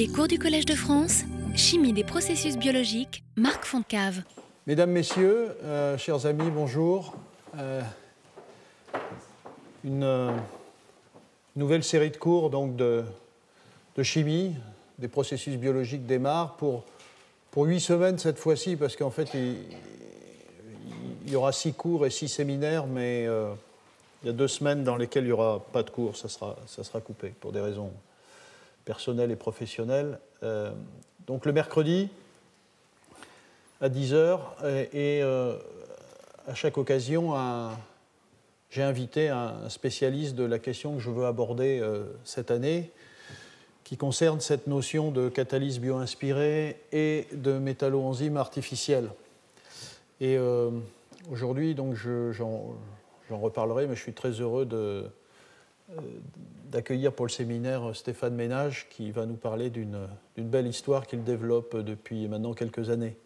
Les cours du Collège de France, Chimie des processus biologiques, Marc Foncave. Mesdames, Messieurs, euh, chers amis, bonjour. Euh, une euh, nouvelle série de cours donc, de, chimie des processus biologiques démarre pour, pour huit semaines cette fois-ci, parce qu'en fait, il, y aura six cours et six séminaires, mais il y a deux semaines dans lesquelles il n'y aura pas de cours, ça sera, ça sera coupé pour des raisons personnelles et professionnelles. Euh, donc le mercredi à 10h, et, euh, à chaque occasion, j'ai invité un spécialiste de la question que je veux aborder euh, cette année, qui concerne cette notion de catalyse bio-inspirée et de métalloenzymes artificiels. Et aujourd'hui, donc, je- j'en reparlerai, mais je suis très heureux de, d'accueillir pour le séminaire Stéphane Ménage, qui va nous parler d'une d'une belle histoire qu'il développe depuis maintenant quelques années.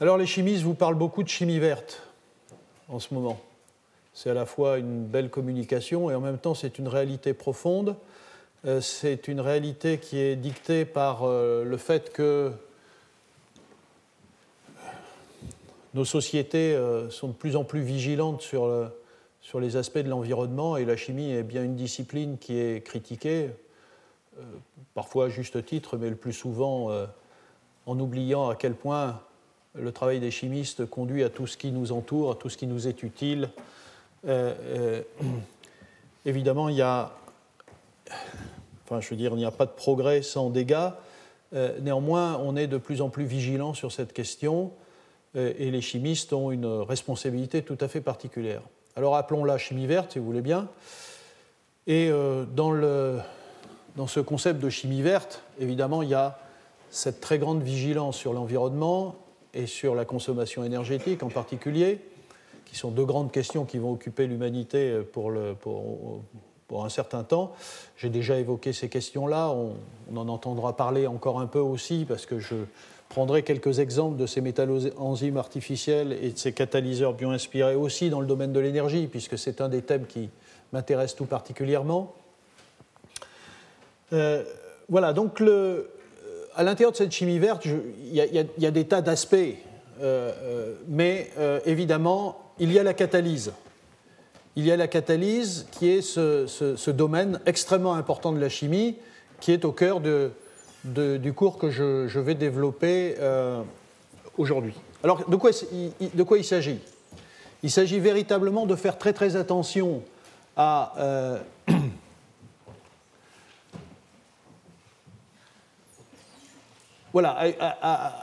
Alors les chimistes vous parlent beaucoup de chimie verte en ce moment. C'est à la fois une belle communication et en même temps c'est une réalité profonde. Euh, C'est une réalité qui est dictée par euh, le fait que nos sociétés euh, sont de plus en plus vigilantes sur, le- sur les aspects de l'environnement et la chimie est bien une discipline qui est critiquée, euh, parfois à juste titre, mais le plus souvent euh, en oubliant à quel point le travail des chimistes conduit à tout ce qui nous entoure, à tout ce qui nous est utile. Euh, euh, évidemment, il y a, enfin, je veux dire, il n'y a pas de progrès sans dégâts. Euh, néanmoins, on est de plus en plus vigilant sur cette question euh, et les chimistes ont une responsabilité tout à fait particulière. Alors appelons-la chimie verte, si vous voulez bien. Et euh, dans, le, dans ce concept de chimie verte, évidemment, il y a cette très grande vigilance sur l'environnement et sur la consommation énergétique en particulier, qui sont deux grandes questions qui vont occuper l'humanité pour, le- pour- pour un certain temps. J'ai déjà évoqué ces questions-là, on, on en entendra parler encore un peu aussi, parce que je prendrai quelques exemples de ces métalloenzymes artificiels et de ces catalyseurs bio-inspirés aussi dans le domaine de l'énergie, puisque c'est un des thèmes qui m'intéresse tout particulièrement. Euh, voilà, donc le, à l'intérieur de cette chimie verte, il y, a- des tas d'aspects, euh, euh, mais euh, évidemment, il y a la catalyse. Il y a la catalyse qui est ce domaine extrêmement important de la chimie, qui est au cœur de- du cours que je, vais développer euh, aujourd'hui. Alors, de quoi, il- s'agit? Il s'agit véritablement de faire très très attention à euh, voilà,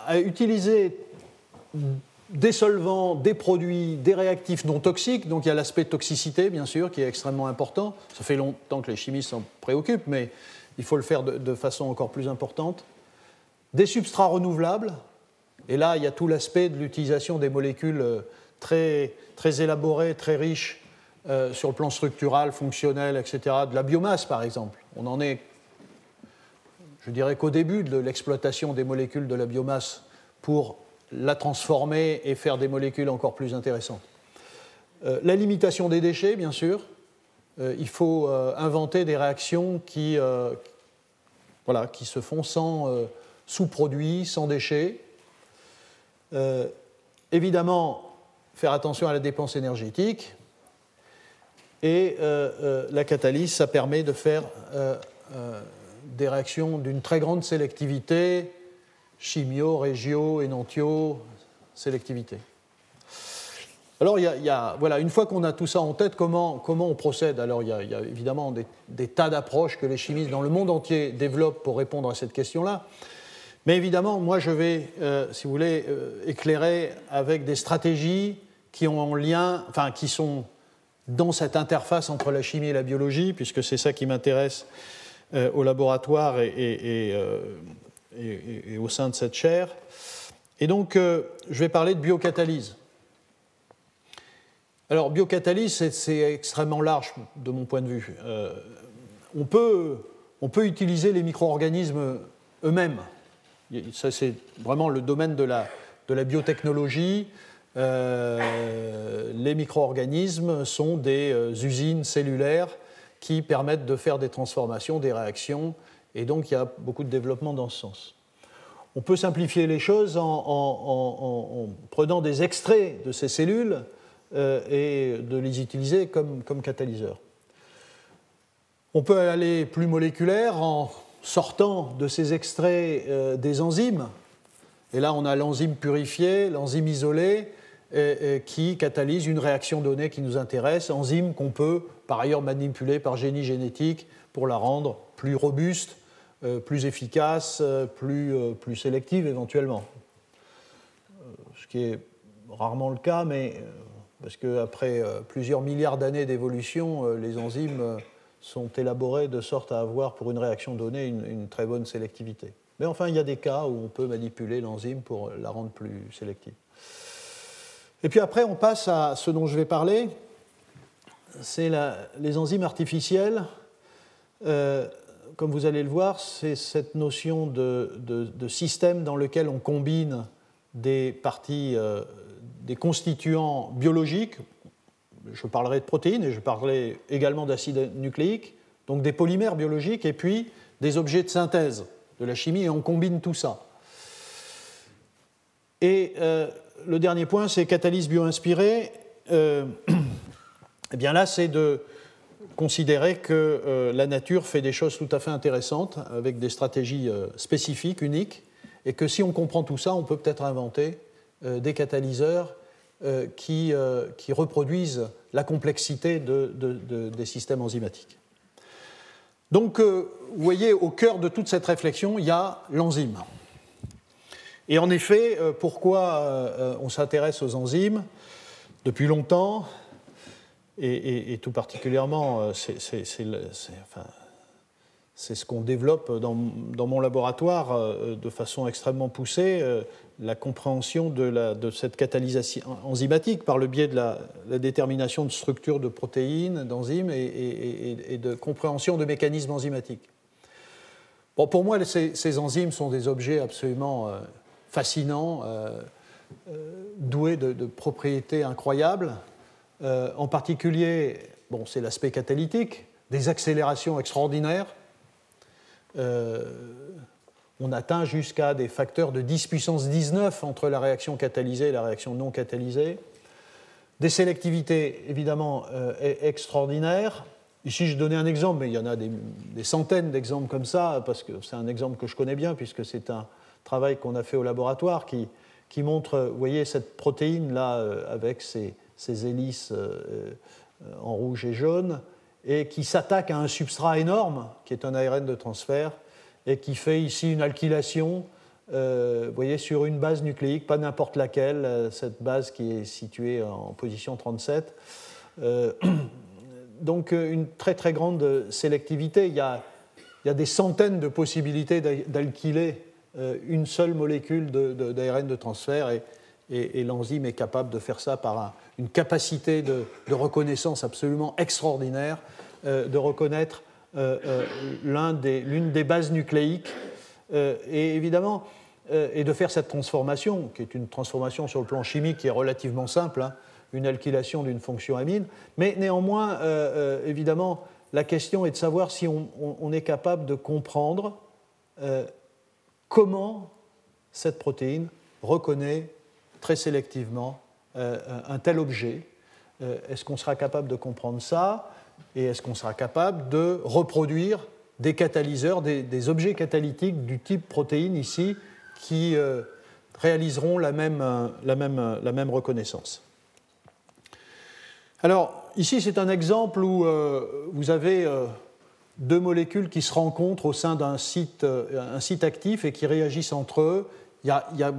à utiliser des solvants, des produits, des réactifs non toxiques. Donc il y a l'aspect toxicité, bien sûr, qui est extrêmement important. Ça fait longtemps que les chimistes s'en préoccupent, mais il faut le faire de, façon encore plus importante. Des substrats renouvelables. Et là, il y a tout l'aspect de l'utilisation des molécules euh, très, très élaborées, très riches euh, sur le plan structural, fonctionnel, etc. De la biomasse, par exemple. On en est je dirais qu'au début de l'exploitation des molécules de la biomasse pour la transformer et faire des molécules encore plus intéressantes. Euh, la limitation des déchets, bien sûr. Euh, il faut euh, inventer des réactions qui, euh, se font sans sous-produits, sans déchets. Évidemment, faire attention à la dépense énergétique. Et la catalyse, ça permet de faire des réactions d'une très grande sélectivité, chimio, régio, énantio, sélectivité. Alors, y a, voilà, une fois qu'on a tout ça en tête, comment, comment on procède? Alors, il y a, évidemment des, tas d'approches que les chimistes dans le monde entier développent pour répondre à cette question-là. Mais évidemment, moi, je vais, euh, si vous voulez, euh, éclairer avec des stratégies qui ont en lien, enfin, qui sont dans cette interface entre la chimie et la biologie, puisque c'est ça qui m'intéresse euh, au laboratoire et, et- au sein de cette chaire. Et donc, je vais parler de biocatalyse. Alors, biocatalyse, c'est- extrêmement large de mon point de vue. Euh, on, peut, on peut utiliser les micro-organismes eux-mêmes. Ça, c'est vraiment le domaine de la, de la biotechnologie. les micro-organismes sont des usines cellulaires qui permettent de faire des transformations, des réactions, et donc il y a beaucoup de développement dans ce sens. On peut simplifier les choses en, prenant des extraits de ces cellules et de les utiliser comme, catalyseurs. On peut aller plus moléculaire en sortant de ces extraits euh, des enzymes. Et là, on a l'enzyme purifiée, l'enzyme isolée, qui catalyse une réaction donnée qui nous intéresse, enzyme qu'on peut par ailleurs manipuler par génie génétique pour la rendre plus robuste, euh, plus efficace, euh, plus, plus sélective éventuellement. Ce qui est rarement le cas, mais parce qu'après plusieurs milliards d'années d'évolution, les enzymes sont élaborés de sorte à avoir pour une réaction donnée une, très bonne sélectivité. Mais enfin, il y a des cas où on peut manipuler l'enzyme pour la rendre plus sélective. Et puis après, on passe à ce dont je vais parler, c'est les enzymes artificielles. Euh, comme vous allez le voir, c'est cette notion de, système dans lequel on combine des parties, euh, des constituants biologiques, je parlerai de protéines et je parlerai également d'acides nucléiques, donc des polymères biologiques et puis des objets de synthèse de la chimie et on combine tout ça. Et euh, le dernier point, c'est catalyse bio-inspirée. Euh, eh bien là, c'est de considérer que euh, la nature fait des choses tout à fait intéressantes avec des stratégies spécifiques, uniques, et que si on comprend tout ça, on peut peut-être inventer des catalyseurs euh, qui, euh, qui, reproduisent la complexité des systèmes enzymatiques. Donc, euh, vous voyez, au cœur de toute cette réflexion, il y a l'enzyme. Et en effet, pourquoi on s'intéresse aux enzymes depuis longtemps, et, tout particulièrement, c'est ce qu'on développe dans, mon laboratoire de façon extrêmement poussée la compréhension de, cette catalysation enzymatique par le biais de la, détermination de structures de protéines, d'enzymes et, de compréhension de mécanismes enzymatiques. Bon, pour moi, ces, enzymes sont des objets absolument euh, fascinants, euh, euh, doués de, propriétés incroyables. en particulier, bon, c'est l'aspect catalytique, des accélérations extraordinaires on atteint jusqu'à des facteurs de 10 puissance 19 entre la réaction catalysée et la réaction non catalysée. Des sélectivités évidemment euh, extraordinaires. Ici, je donnais un exemple, mais il y en a des, centaines d'exemples comme ça, parce que c'est un exemple que je connais bien, puisque c'est un travail qu'on a fait au laboratoire qui, montre, vous voyez, cette protéine-là euh, avec ses, hélices euh, en rouge et jaune, et qui s'attaque à un substrat énorme, qui est un ARN de transfert, et qui fait ici une alkylation, euh, voyez, sur une base nucléique, pas n'importe laquelle, euh, cette base qui est située en position 37. Euh, donc une très très grande sélectivité. Il y a, il y a des centaines de possibilités d'alkyler une seule molécule d'ARN de, transfert et, et, l'enzyme est capable de faire ça par une capacité de, reconnaissance absolument extraordinaire, de reconnaître euh, euh, l'une des, bases nucléiques, euh, et évidemment, et de faire cette transformation, qui est une transformation sur le plan chimique qui est relativement simple, hein, une alkylation d'une fonction amine, mais néanmoins, évidemment, la question est de savoir si on, est capable de comprendre comment cette protéine reconnaît très sélectivement un tel objet. Est-ce qu'on sera capable de comprendre ça et est-ce qu'on sera capable de reproduire des catalyseurs, des, objets catalytiques du type protéine ici, qui euh, réaliseront la même, euh, euh, reconnaissance? Alors, ici, c'est un exemple où vous avez deux molécules qui se rencontrent au sein d'un site, un site actif et qui réagissent entre eux. Il y a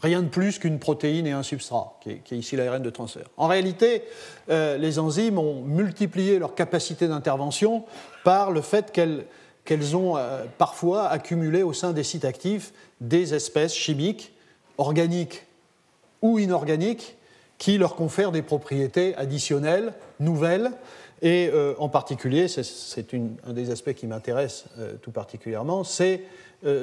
rien de plus qu'une protéine et un substrat, qui est, ici l'ARN de transfert. En réalité, euh, les enzymes ont multiplié leur capacité d'intervention par le fait qu'elles ont euh, parfois accumulé au sein des sites actifs des espèces chimiques, organiques ou inorganiques, qui leur confèrent des propriétés additionnelles, nouvelles, et euh, en particulier, c'est un des aspects qui m'intéresse tout particulièrement, ce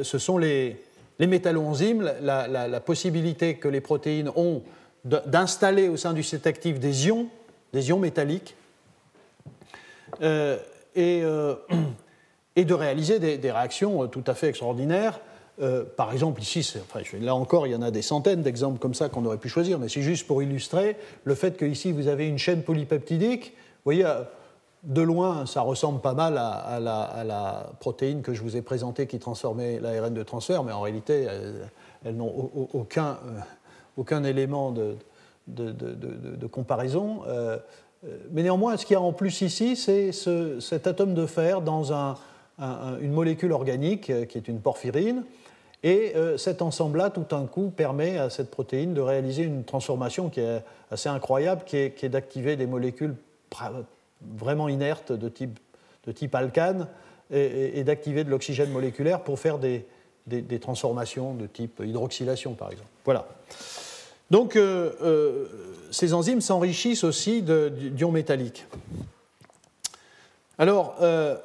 sont les, les métalloenzymes, la, la, possibilité que les protéines ont d'installer au sein du site actif des ions, des ions métalliques, et, et, de réaliser des, réactions tout à fait extraordinaires. par exemple, ici, là encore, il y en a des centaines d'exemples comme ça qu'on aurait pu choisir, mais c'est juste pour illustrer le fait que ici vous avez une chaîne polypeptidique. Vous voyez, de loin, ça ressemble pas mal à, la, protéine que je vous ai présentée qui transformait l'ARN de transfert, mais en réalité, elles, n'ont aucun, euh, aucun, élément de, comparaison. Euh, mais néanmoins, ce qu'il y a en plus ici, c'est cet atome de fer dans une molécule organique euh, qui est une porphyrine. Et cet ensemble-là, tout d'un coup, permet à cette protéine de réaliser une transformation qui est assez incroyable, qui est d'activer des molécules vraiment inerte de type, de type alcane et, d'activer de l'oxygène moléculaire pour faire des, des, transformations de type hydroxylation, par exemple. Voilà. Donc, euh, euh, ces enzymes s'enrichissent aussi d'ions métalliques. Alors, euh,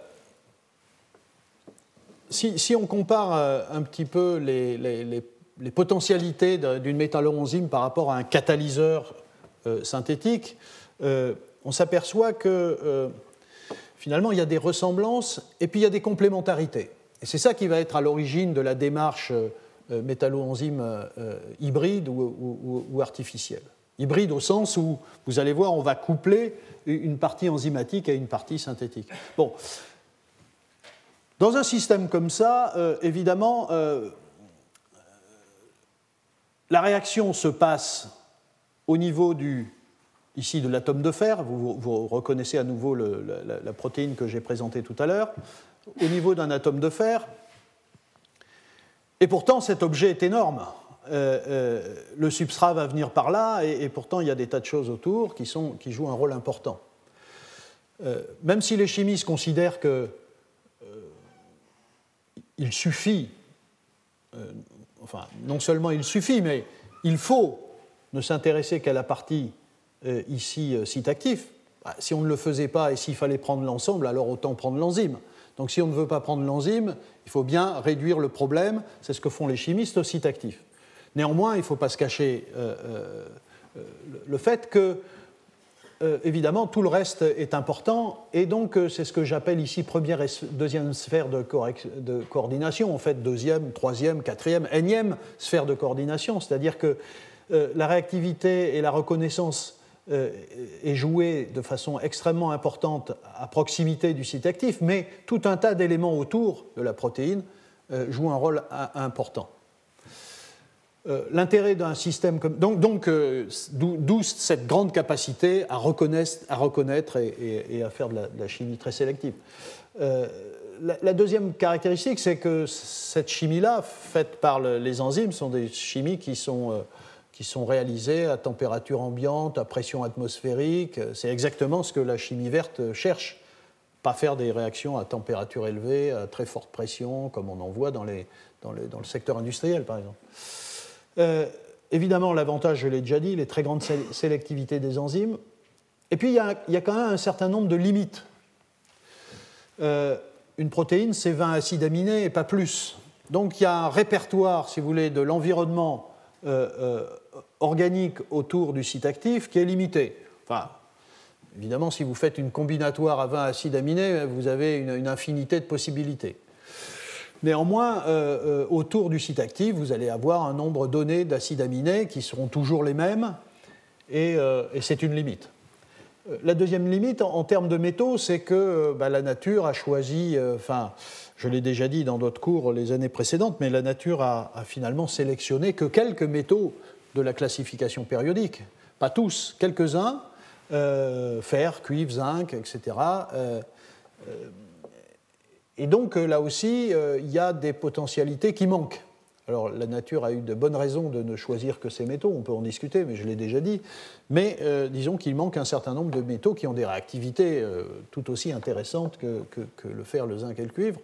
si, si, on compare un petit peu les, les, les, potentialités d'une métalloenzyme par rapport à un catalyseur synthétique, on s'aperçoit que euh, finalement il y a des ressemblances et puis il y a des complémentarités. Et c'est ça qui va être à l'origine de la démarche euh, métalloenzyme euh, hybride ou, artificielle. Hybride au sens où, vous allez voir, on va coupler une partie enzymatique à une partie synthétique. Bon. Dans un système comme ça, évidemment, la réaction se passe au niveau du ici de l'atome de fer, vous, reconnaissez à nouveau la, protéine que j'ai présentée tout à l'heure, au niveau d'un atome de fer. Et pourtant, cet objet est énorme. Euh, euh, le substrat va venir par là, et, pourtant, il y a des tas de choses autour qui, jouent un rôle important. Euh, même si les chimistes considèrent que il suffit, enfin, non seulement il suffit, mais il faut ne s'intéresser qu'à la partie ici euh, site actif. Bah, si on ne le faisait pas et s'il fallait prendre l'ensemble, alors autant prendre l'enzyme. Donc si on ne veut pas prendre l'enzyme, il faut bien réduire le problème. C'est ce que font les chimistes au site actif. Néanmoins, il ne faut pas se cacher euh, le fait que, évidemment, tout le reste est important. Et donc, c'est ce que j'appelle ici première et deuxième sphère de, de, coordination. En fait, deuxième, troisième, quatrième, énième sphère de coordination. C'est-à-dire que la réactivité et la reconnaissance euh, est joué de façon extrêmement importante à proximité du site actif, mais tout un tas d'éléments autour de la protéine euh, jouent un rôle important. Euh, l'intérêt d'un système comme. Donc, d'où cette grande capacité à reconnaître, et, à faire de la, chimie très sélective. La, deuxième caractéristique, c'est que cette chimie-là, faite par les enzymes, sont des chimies qui sont qui sont réalisés à température ambiante, à pression atmosphérique. C'est exactement ce que la chimie verte cherche. Pas faire des réactions à température élevée, à très forte pression, comme on en voit dans, le secteur industriel, par exemple. Euh, évidemment, l'avantage, je l'ai déjà dit, les très grandes sélectivités des enzymes. Et puis, il y a, il y a quand même un certain nombre de limites. Euh, une protéine, c'est 20 acides aminés et pas plus. Donc, il y a un répertoire, si vous voulez, de l'environnement euh, organique autour du site actif qui est limité. Enfin, évidemment, si vous faites une combinatoire à 20 acides aminés, vous avez une, infinité de possibilités. Néanmoins, euh, euh, autour du site actif, vous allez avoir un nombre donné d'acides aminés qui seront toujours les mêmes, et, euh, c'est une limite. La deuxième limite, en, termes de métaux, c'est que bah, la nature a choisi, enfin, je l'ai déjà dit dans d'autres cours les années précédentes, mais la nature a, finalement sélectionné que quelques métaux de la classification périodique. Pas tous, quelques-uns, euh, fer, cuivre, zinc, etc. Euh, euh, et donc là aussi, il y a des potentialités qui manquent. Alors la nature a eu de bonnes raisons de ne choisir que ces métaux, on peut en discuter, mais je l'ai déjà dit. Mais disons qu'il manque un certain nombre de métaux qui ont des réactivités tout aussi intéressantes que, le fer, le zinc et le cuivre.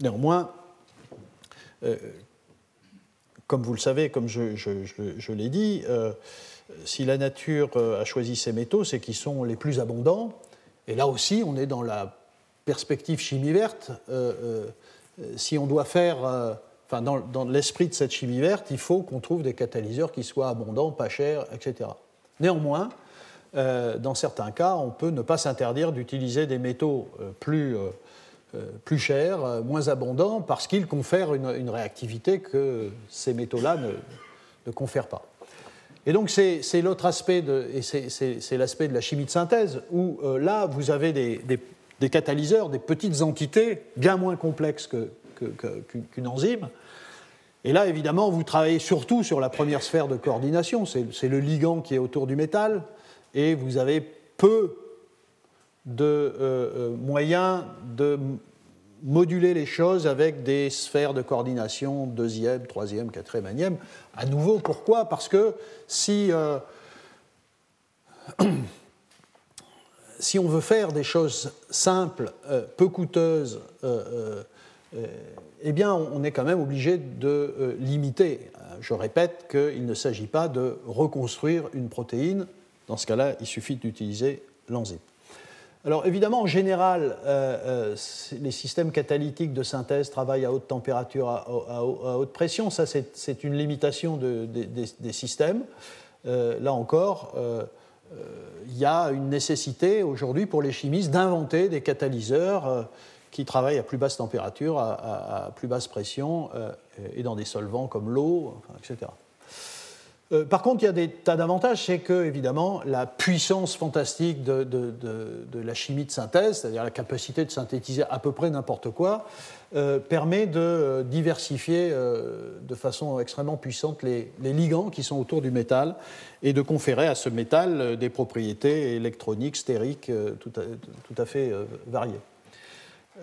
néanmoins, comme vous le savez, comme je, l'ai dit, euh, si la nature euh, a choisi ces métaux, c'est qu'ils sont les plus abondants. Et là aussi, on est dans la perspective chimie verte. Euh, si on doit faire dans, l'esprit de cette chimie verte, il faut qu'on trouve des catalyseurs qui soient abondants, pas chers, etc. Néanmoins, euh, dans certains cas, on peut ne pas s'interdire d'utiliser des métaux euh, plus, euh, plus chers, moins abondants, parce qu'ils confèrent une, réactivité que ces métaux-là ne, confèrent pas. Et donc c'est l'autre aspect, de, et c'est l'aspect de la chimie de synthèse, où là, vous avez des, des, catalyseurs, des petites entités bien moins complexes qu'une enzyme. Et là, évidemment, vous travaillez surtout sur la première sphère de coordination, c'est le ligand qui est autour du métal, et vous avez peu de euh, euh, moyens de moduler les choses avec des sphères de coordination deuxième, troisième, quatrième, énième. À nouveau, pourquoi? Parce que si, euh, si on veut faire des choses simples, peu coûteuses, eh bien, on est quand même obligé de limiter. Je répète qu'il ne s'agit pas de reconstruire une protéine dans ce cas-là, il suffit d'utiliser l'enzyme. Alors évidemment, en général, euh, euh, les systèmes catalytiques de synthèse travaillent à haute température, à, haute pression. Ça, c'est une limitation des, systèmes. Euh, là encore, il y a une nécessité aujourd'hui pour les chimistes d'inventer des catalyseurs qui travaillent à plus basse température, à, plus basse pression et dans des solvants comme l'eau, etc. Euh, par contre, il y a des tas d'avantages, c'est que, évidemment, la puissance fantastique de, la chimie de synthèse, c'est-à-dire la capacité de synthétiser à peu près n'importe quoi, euh, permet de euh, diversifier de façon extrêmement puissante les, ligands qui sont autour du métal et de conférer à ce métal des propriétés électroniques, stériques tout à fait variées.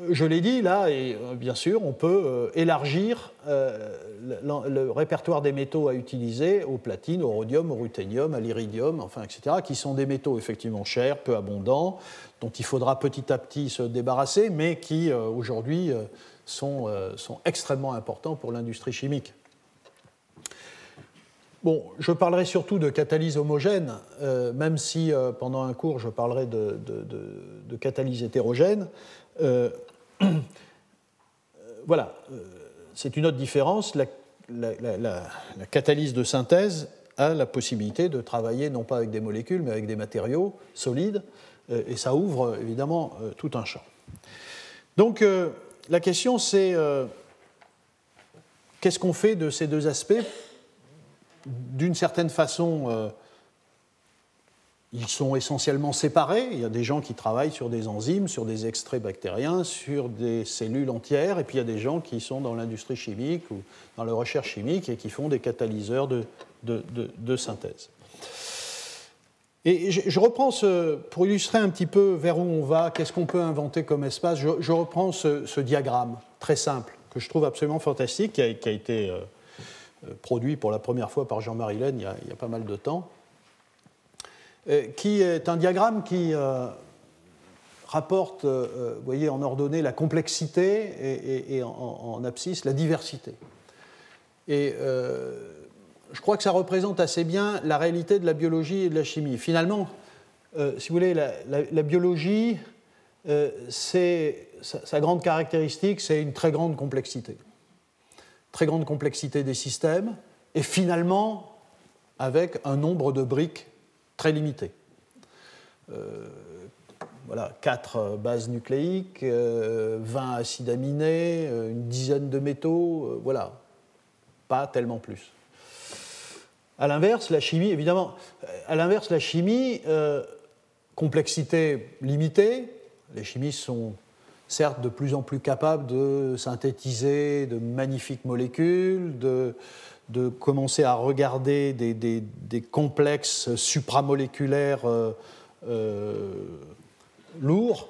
Je l'ai dit là, et euh, bien sûr, on peut euh, élargir euh, le répertoire des métaux à utiliser au platine, au rhodium, au ruthénium, à l'iridium, enfin, etc., qui sont des métaux effectivement chers, peu abondants, dont il faudra petit à petit se débarrasser, mais qui aujourd'hui sont, sont, extrêmement importants pour l'industrie chimique. Bon, je parlerai surtout de catalyse homogène, même si pendant un cours je parlerai de catalyse hétérogène. Euh, voilà, euh, c'est une autre différence. La, catalyse de synthèse a la possibilité de travailler non pas avec des molécules, mais avec des matériaux solides, euh, et ça ouvre évidemment tout un champ. Donc la question c'est qu'est-ce qu'on fait de ces deux aspects? D'une certaine façon, ils sont essentiellement séparés. Il y a des gens qui travaillent sur des enzymes, sur des extraits bactériens, sur des cellules entières, et puis il y a des gens qui sont dans l'industrie chimique ou dans la recherche chimique et qui font des catalyseurs de, synthèse. Et je, reprends ce, pour illustrer un petit peu vers où on va, qu'est-ce qu'on peut inventer comme espace, je, reprends ce, diagramme très simple que je trouve absolument fantastique, qui a, été euh, euh, produit pour la première fois par Jean-Marie Laine il y a pas mal de temps. Euh, qui est un diagramme qui euh, rapporte, euh, vous voyez, en ordonnée la complexité et, en, abscisse la diversité. Et je crois que ça représente assez bien la réalité de la biologie et de la chimie. Finalement, si vous voulez, la, biologie, c'est, sa, grande caractéristique, c'est une très grande complexité. Très grande complexité des systèmes, et finalement, avec un nombre de briques très limité. Euh, voilà, 4 bases nucléiques, 20 euh, acides aminés, euh, une dizaine de métaux, voilà, pas tellement plus. À l'inverse, la chimie, évidemment, à l'inverse, la chimie, complexité limitée, les chimistes sont certes de plus en plus capables de synthétiser de magnifiques molécules, de, de commencer à regarder des, complexes supramoléculaires euh, euh, lourds,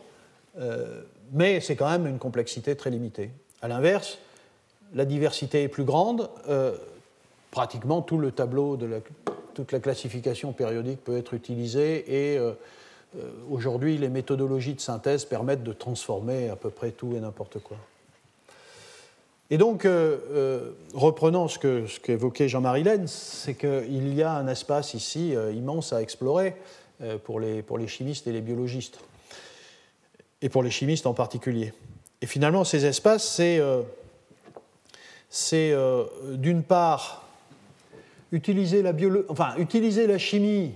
euh, mais c'est quand même une complexité très limitée. A l'inverse, la diversité est plus grande, pratiquement tout le tableau toute la classification périodique peut être utilisé et aujourd'hui les méthodologies de synthèse permettent de transformer à peu près tout et n'importe quoi. Et donc, euh, euh, reprenant ce qu'évoquait Jean-Marie Laine, c'est qu'il y a un espace ici euh, immense à explorer pour, les, chimistes et les biologistes, et pour les chimistes en particulier. Et finalement, ces espaces, c'est c'est d'une part utiliser la, enfin, utiliser la chimie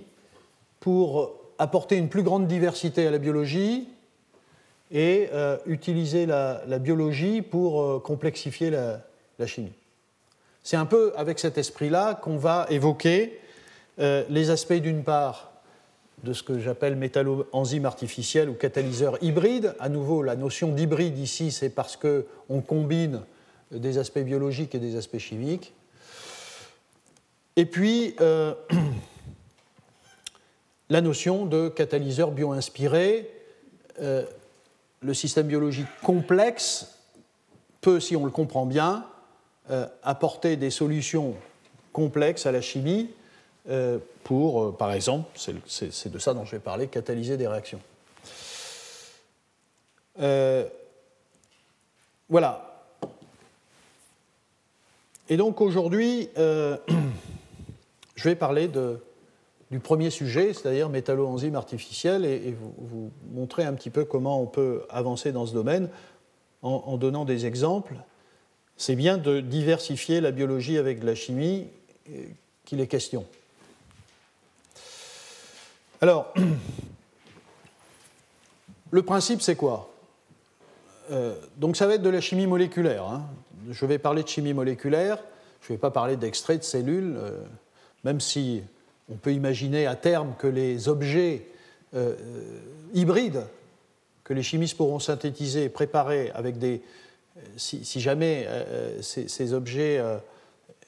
pour apporter une plus grande diversité à la biologie et utiliser la, biologie pour complexifier la chimie. C'est un peu avec cet esprit-là qu'on va évoquer euh, les aspects d'une part de ce que j'appelle métallo-enzyme artificielle ou catalyseur hybride. À nouveau, la notion d'hybride ici, c'est parce qu'on combine des aspects biologiques et des aspects chimiques. Et puis, euh, la notion de catalyseur bio-inspiré. Le système biologique complexe peut, si on le comprend bien, euh, apporter des solutions complexes à la chimie euh, pour, euh, par exemple, c'est de ça dont je vais parler, catalyser des réactions. voilà. Et donc aujourd'hui, je vais parler de, du premier sujet, c'est-à-dire métallo-enzymes artificielles, et, vous, montrer un petit peu comment on peut avancer dans ce domaine en donnant des exemples c'est bien de diversifier la biologie avec la chimie euh, qu'il est question. Alors, le principe, c'est quoi? Euh, Donc, ça va être de la chimie moléculaire. Hein. Je vais parler de chimie moléculaire, je ne vais pas parler d'extrait de cellules, euh, même si on peut imaginer à terme que les objets hybrides que les chimistes pourront synthétiser et préparer avec des, si, jamais euh, ces, objets euh,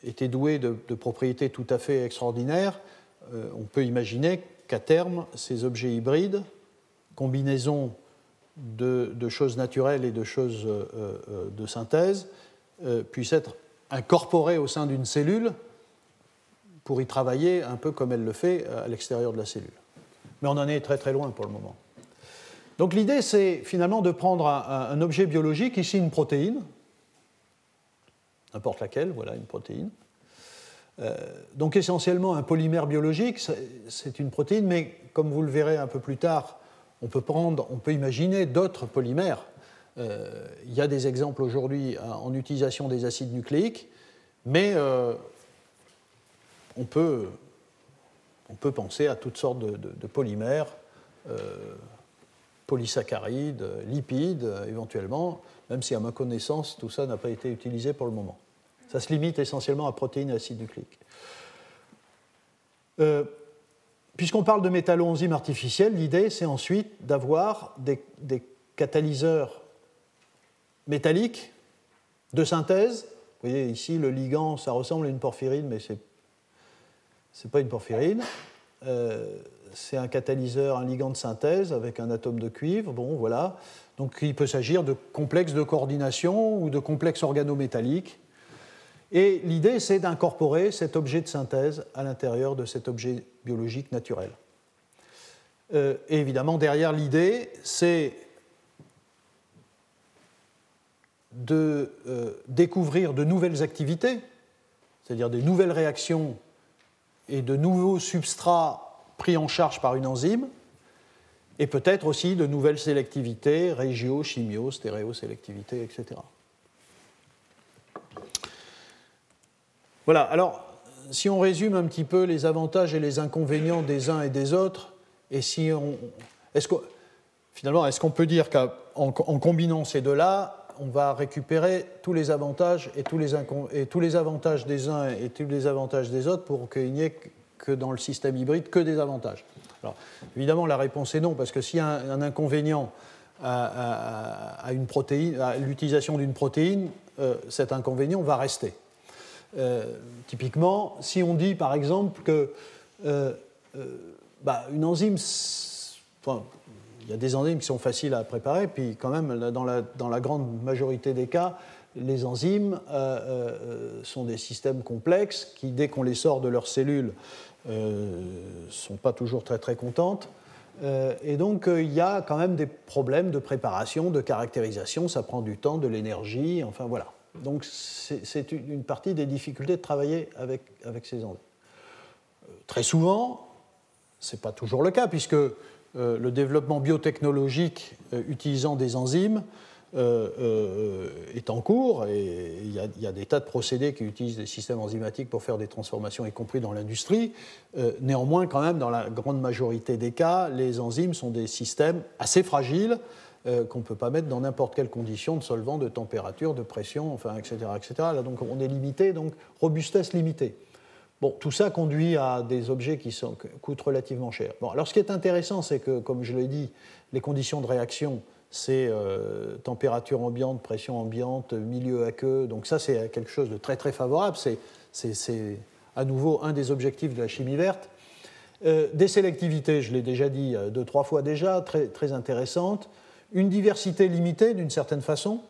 étaient doués de, propriétés tout à fait extraordinaires, euh, on peut imaginer qu'à terme, ces objets hybrides, combinaison de, choses naturelles et de choses de synthèse, puissent être incorporés au sein d'une cellule pour y travailler un peu comme elle le fait à l'extérieur de la cellule. Mais on en est très très loin pour le moment. Donc l'idée, c'est finalement de prendre un, objet biologique, ici une protéine, n'importe laquelle, voilà une protéine. Euh, donc essentiellement un polymère biologique, c'est une protéine, mais comme vous le verrez un peu plus tard, on peut, prendre, on peut imaginer d'autres polymères. Euh, il y a des exemples aujourd'hui en utilisation des acides nucléiques, mais euh, on, peut, penser à toutes sortes de, polymères polysaccharides, lipides éventuellement, même si à ma connaissance tout ça n'a pas été utilisé pour le moment. Ça se limite essentiellement à protéines et acides nucléiques. Euh, puisqu'on parle de métallo-enzymes artificielles, l'idée c'est ensuite d'avoir des, catalyseurs métalliques de synthèse. Vous voyez ici le ligand, ça ressemble à une porphyrine, mais ce n'est pas une porphyrine. Euh, c'est un catalyseur, un ligand de synthèse avec un atome de cuivre. Bon, voilà. Donc il peut s'agir de complexes de coordination ou de complexes organométalliques. Et l'idée, c'est d'incorporer cet objet de synthèse à l'intérieur de cet objet biologique naturel. Euh, évidemment, derrière l'idée, c'est de euh, découvrir de nouvelles activités, c'est-à-dire des nouvelles réactions et de nouveaux substrats pris en charge par une enzyme, et peut-être aussi de nouvelles sélectivités, régio, chimio, stéréosélectivité, etc. Voilà, alors si on résume un petit peu les avantages et les inconvénients des uns et des autres, et si on. Est-ce finalement, est-ce qu'on peut dire qu'en combinant ces deux-là, on va récupérer tous les avantages et tous les, et tous les avantages des uns et tous les avantages des autres pour qu'il n'y ait que dans le système hybride que des avantages. Alors, évidemment, la réponse est non, parce que s'il y a un, inconvénient à, une protéine, à l'utilisation d'une protéine, euh, cet inconvénient va rester. Euh, typiquement, si on dit par exemple que euh, bah, une enzyme, y a des enzymes qui sont faciles à préparer, puis quand même, dans la, grande majorité des cas, les enzymes sont des systèmes complexes qui, dès qu'on les sort de leurs cellules, ne euh, sont pas toujours très très contentes. Euh, et donc euh, il y a quand même des problèmes de préparation, de caractérisation, ça prend du temps, de l'énergie, enfin voilà. Donc c'est une partie des difficultés de travailler avec, avec ces enzymes. Très souvent, ce n'est pas toujours le cas, puisque le développement biotechnologique utilisant des enzymes est en cours et il y, a, des tas de procédés qui utilisent des systèmes enzymatiques pour faire des transformations, y compris dans l'industrie. néanmoins, quand même, dans la grande majorité des cas, les enzymes sont des systèmes assez fragiles qu'on ne peut pas mettre dans n'importe quelle condition de solvant, de température, de pression, enfin, etc., etc. Donc on est limité, donc robustesse limitée. Bon, tout ça conduit à des objets qui coûtent relativement cher. Bon, alors ce qui est intéressant, c'est que, comme je l'ai dit, les conditions de réaction, c'est euh, température ambiante, pression ambiante, milieu aqueux. Donc ça, c'est quelque chose de très très favorable. C'est à nouveau un des objectifs de la chimie verte. Euh, des sélectivités, je l'ai déjà dit euh, deux, trois fois déjà, très, très intéressantes. Une diversité limitée d'une certaine façon.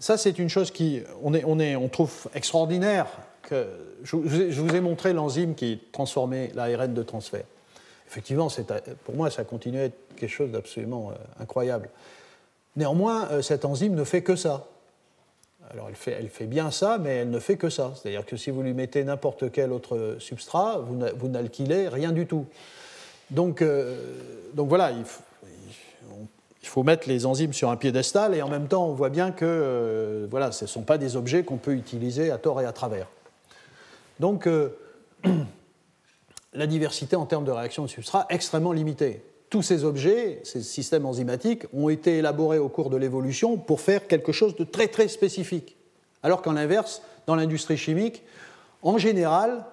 ça, c'est une chose qui, on, est, on, est, on trouve extraordinaire je, vous ai montré l'enzyme qui transformait l'ARN de transfert. Effectivement, pour moi, ça continue à être quelque chose d'absolument euh, incroyable. Néanmoins, euh, cette enzyme ne fait que ça. Alors, elle fait, bien ça, mais elle ne fait que ça. C'est-à-dire que si vous lui mettez n'importe quel autre substrat, vous n'alkylez rien du tout. Donc, euh, voilà, il faut, il faut mettre les enzymes sur un piédestal et en même temps, on voit bien que voilà, ce ne sont pas des objets qu'on peut utiliser à tort et à travers. Donc, euh, la diversité en termes de réaction de substrat extrêmement limitée. Tous ces objets, ces systèmes enzymatiques, ont été élaborés au cours de l'évolution pour faire quelque chose de très très spécifique. Alors qu'en l'inverse, dans l'industrie chimique, en général,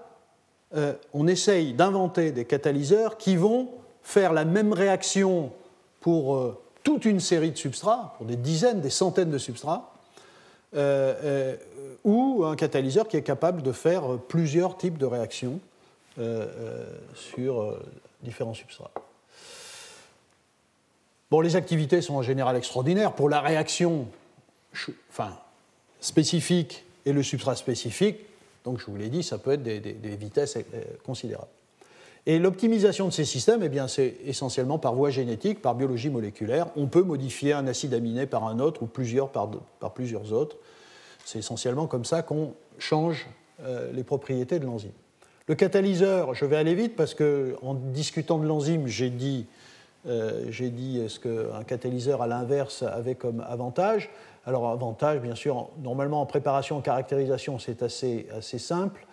euh, on essaye d'inventer des catalyseurs qui vont faire la même réaction pour euh, toute une série de substrats, pour des dizaines, des centaines de substrats, ou un catalyseur qui est capable de faire plusieurs types de réactions euh, euh, sur euh, différents substrats. Bon, les activités sont en général extraordinaires. Pour la réaction enfin, spécifique et le substrat spécifique, donc je vous l'ai dit, ça peut être des, vitesses considérables. Et l'optimisation de ces systèmes, eh c'est essentiellement par voie génétique, par biologie moléculaire. On peut modifier un acide aminé par un autre ou plusieurs par plusieurs autres. C'est essentiellement comme ça qu'on change euh, les propriétés de l'enzyme. Le catalyseur, je vais aller vite parce qu'en discutant de l'enzyme, j'ai dit, euh, dit ce qu'un catalyseur à l'inverse avait comme avantage? Alors avantage, bien sûr, normalement en préparation, en caractérisation, c'est assez, assez simple.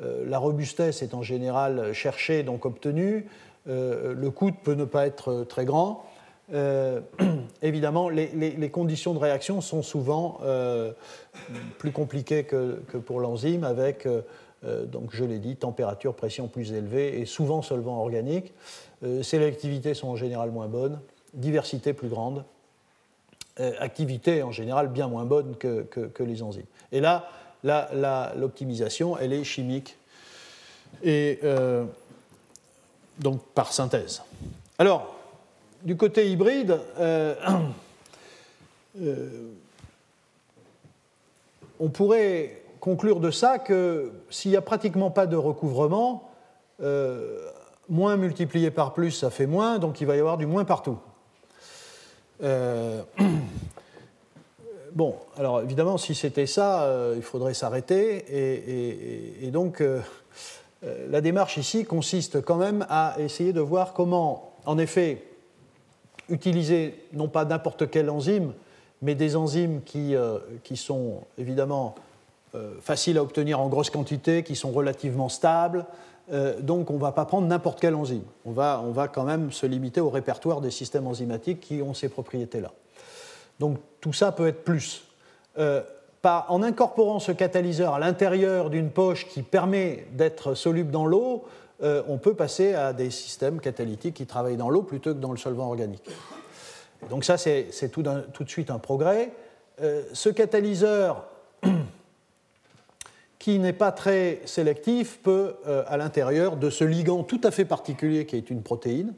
Euh, la robustesse est en général cherchée, donc obtenue. le coût peut ne pas être très grand. Euh, évidemment, les, conditions de réaction sont souvent euh, plus compliquées que, pour l'enzyme, avec, euh, donc je l'ai dit, température, pression plus élevée et souvent solvant organique. sélectivité sont en général moins bonnes, diversité plus grande, activité en général bien moins bonne que, les enzymes. Et là, l'optimisation, elle est chimique et donc par synthèse. Alors, du côté hybride, euh, euh, on pourrait conclure de ça que s'il n'y a pratiquement pas de recouvrement, euh, moins multiplié par plus, ça fait moins, donc il va y avoir du moins partout. bon, alors évidemment, si c'était ça, il faudrait s'arrêter. Et, et, donc, la démarche ici consiste quand même à essayer de voir comment, en effet, utiliser non pas n'importe quelle enzyme, mais des enzymes qui, euh, sont évidemment euh, faciles à obtenir en grosse quantité, qui sont relativement stables. Euh, donc on ne va pas prendre n'importe quelle enzyme. On va, quand même se limiter au répertoire des systèmes enzymatiques qui ont ces propriétés-là. Donc tout ça peut être plus. En incorporant ce catalyseur à l'intérieur d'une poche qui permet d'être soluble dans l'eau, euh, on peut passer à des systèmes catalytiques qui travaillent dans l'eau plutôt que dans le solvant organique. donc ça, c'est tout, de suite un progrès. Euh, ce catalyseur, qui n'est pas très sélectif, peut, euh, à l'intérieur de ce ligand tout à fait particulier qui est une protéine,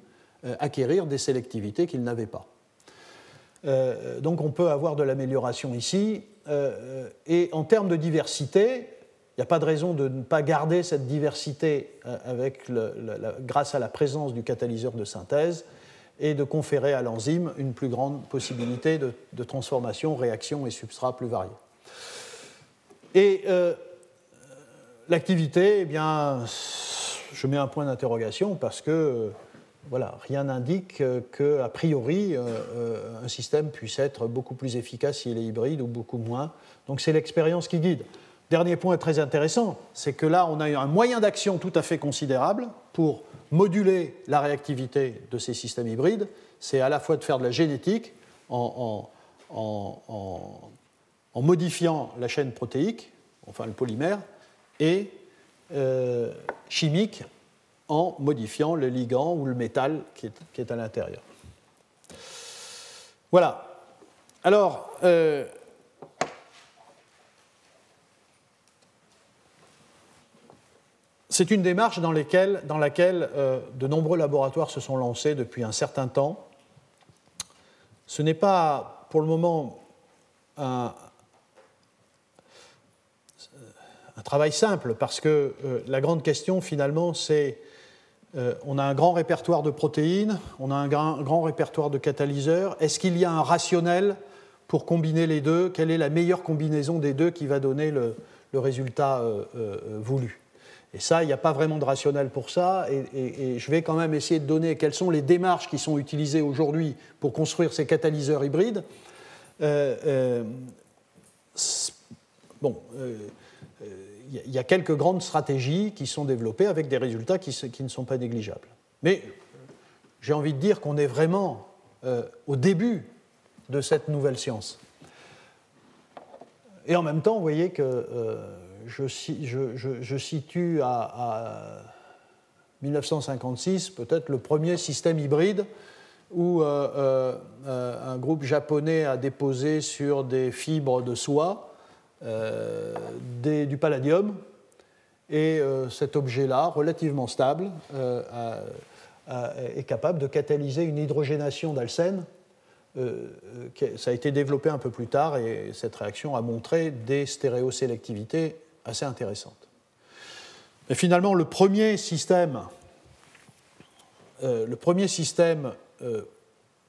acquérir des sélectivités qu'il n'avait pas. donc on peut avoir de l'amélioration ici. et en termes de diversité, n'y a pas de raison de ne pas garder cette diversité euh, grâce à la présence du catalyseur de synthèse et de conférer à l'enzyme une plus grande possibilité de, transformation, réaction et substrat plus variés. Et euh, l'activité, eh je mets un point d'interrogation parce que voilà, rien n'indique qu'a priori un système puisse être beaucoup plus efficace s'il est hybride ou beaucoup moins. Donc c'est l'expérience qui guide. Dernier point très intéressant, c'est que là, on a un moyen d'action tout à fait considérable pour moduler la réactivité de ces systèmes hybrides. C'est à la fois de faire de la génétique en, modifiant la chaîne protéique, enfin le polymère, et euh, chimique en modifiant le ligand ou le métal qui est, à l'intérieur. Voilà. Alors, euh, C'est une démarche dans, laquelle euh, de nombreux laboratoires se sont lancés depuis un certain temps. Ce n'est pas pour le moment un, travail simple parce que euh, la grande question finalement c'est euh, on a un grand répertoire de protéines, on a un grand, répertoire de catalyseurs. Est-ce qu'il y a un rationnel pour combiner les deux? Quelle est la meilleure combinaison des deux qui va donner le, résultat voulu? Et ça, il n'y a pas vraiment de rationnel pour ça. Et, je vais quand même essayer de donner quelles sont les démarches qui sont utilisées aujourd'hui pour construire ces catalyseurs hybrides. Euh, euh, bon, euh, il y a quelques grandes stratégies qui sont développées avec des résultats qui ne sont pas négligeables. Mais j'ai envie de dire qu'on est vraiment au début de cette nouvelle science. Et en même temps, vous voyez que je, situe à, 1956 peut-être le premier système hybride où euh, euh, euh, un groupe japonais a déposé sur des fibres de soie du palladium. Et cet objet-là, relativement stable, est capable de catalyser une hydrogénation d'alcène ça a été développé un peu plus tard et cette réaction a montré des stéréosélectivités assez intéressante. Mais finalement, le premier système, euh, le premier système euh,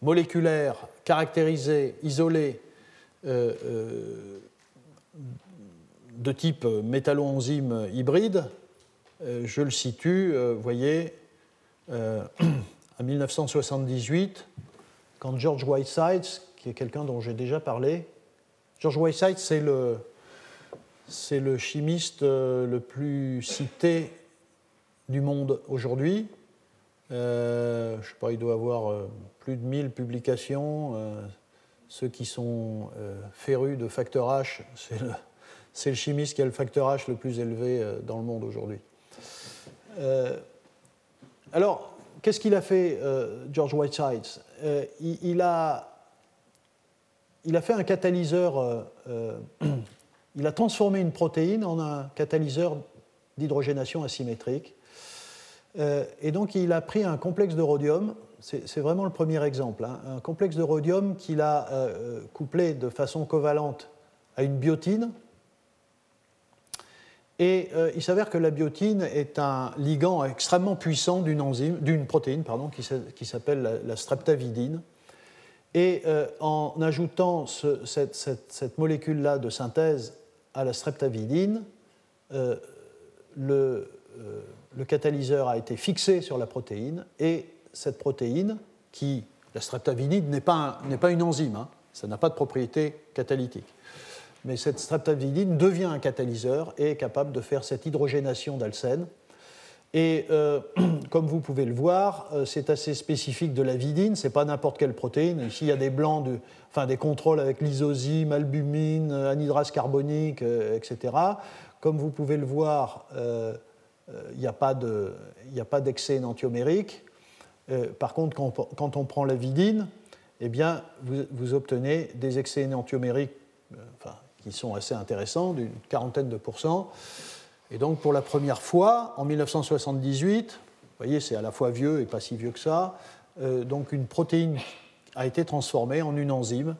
moléculaire caractérisé, isolé, euh, de type métalloenzyme hybride, je le situe, vous voyez, en 1978, quand George Whiteside, qui est quelqu'un dont j'ai déjà parlé, George Whiteside, c'est le, c'est le chimiste euh, le plus cité du monde aujourd'hui. Euh, je ne sais pas, il doit avoir euh, plus de 1000 publications. ceux qui sont férus de facteur H, c'est le, chimiste qui a le facteur H le plus élevé dans le monde aujourd'hui. alors, qu'est-ce qu'il a fait, George Whiteside il, a, il a fait un catalyseur il a transformé une protéine en un catalyseur d'hydrogénation asymétrique. Euh, et donc il a pris un complexe de rhodium, c'est vraiment le premier exemple, hein, un complexe de rhodium qu'il a euh, couplé de façon covalente à une biotine. Et euh, il s'avère que la biotine est un ligand extrêmement puissant d'une protéine pardon, qui s'appelle la, streptavidine. Et en ajoutant cette molécule-là de synthèse à la streptavidine, euh, le, euh, le, catalyseur a été fixé sur la protéine et cette protéine, qui, la streptavidine n'est pas, pas, une enzyme, hein, ça n'a pas de propriété catalytique, mais cette streptavidine devient un catalyseur et est capable de faire cette hydrogénation d'alcène et euh, comme vous pouvez le voir, euh, c'est assez spécifique de la vidine, ce n'est pas n'importe quelle protéine. Ici, il y a des blancs, de, enfin des contrôles avec lysosyme, albumine, anhydrase carbonique, euh, etc. Comme vous pouvez le voir, il n'y a pas d'excès enantiomérique. par contre, quand, on prend la vidine, eh bien, vous, obtenez des excès énantiomériques enfin, qui sont assez intéressants, d'une quarantaine de pourcents. Et donc pour la première fois, en 1978, vous voyez c'est à la fois vieux et pas si vieux que ça, euh, donc une protéine a été transformée en une enzyme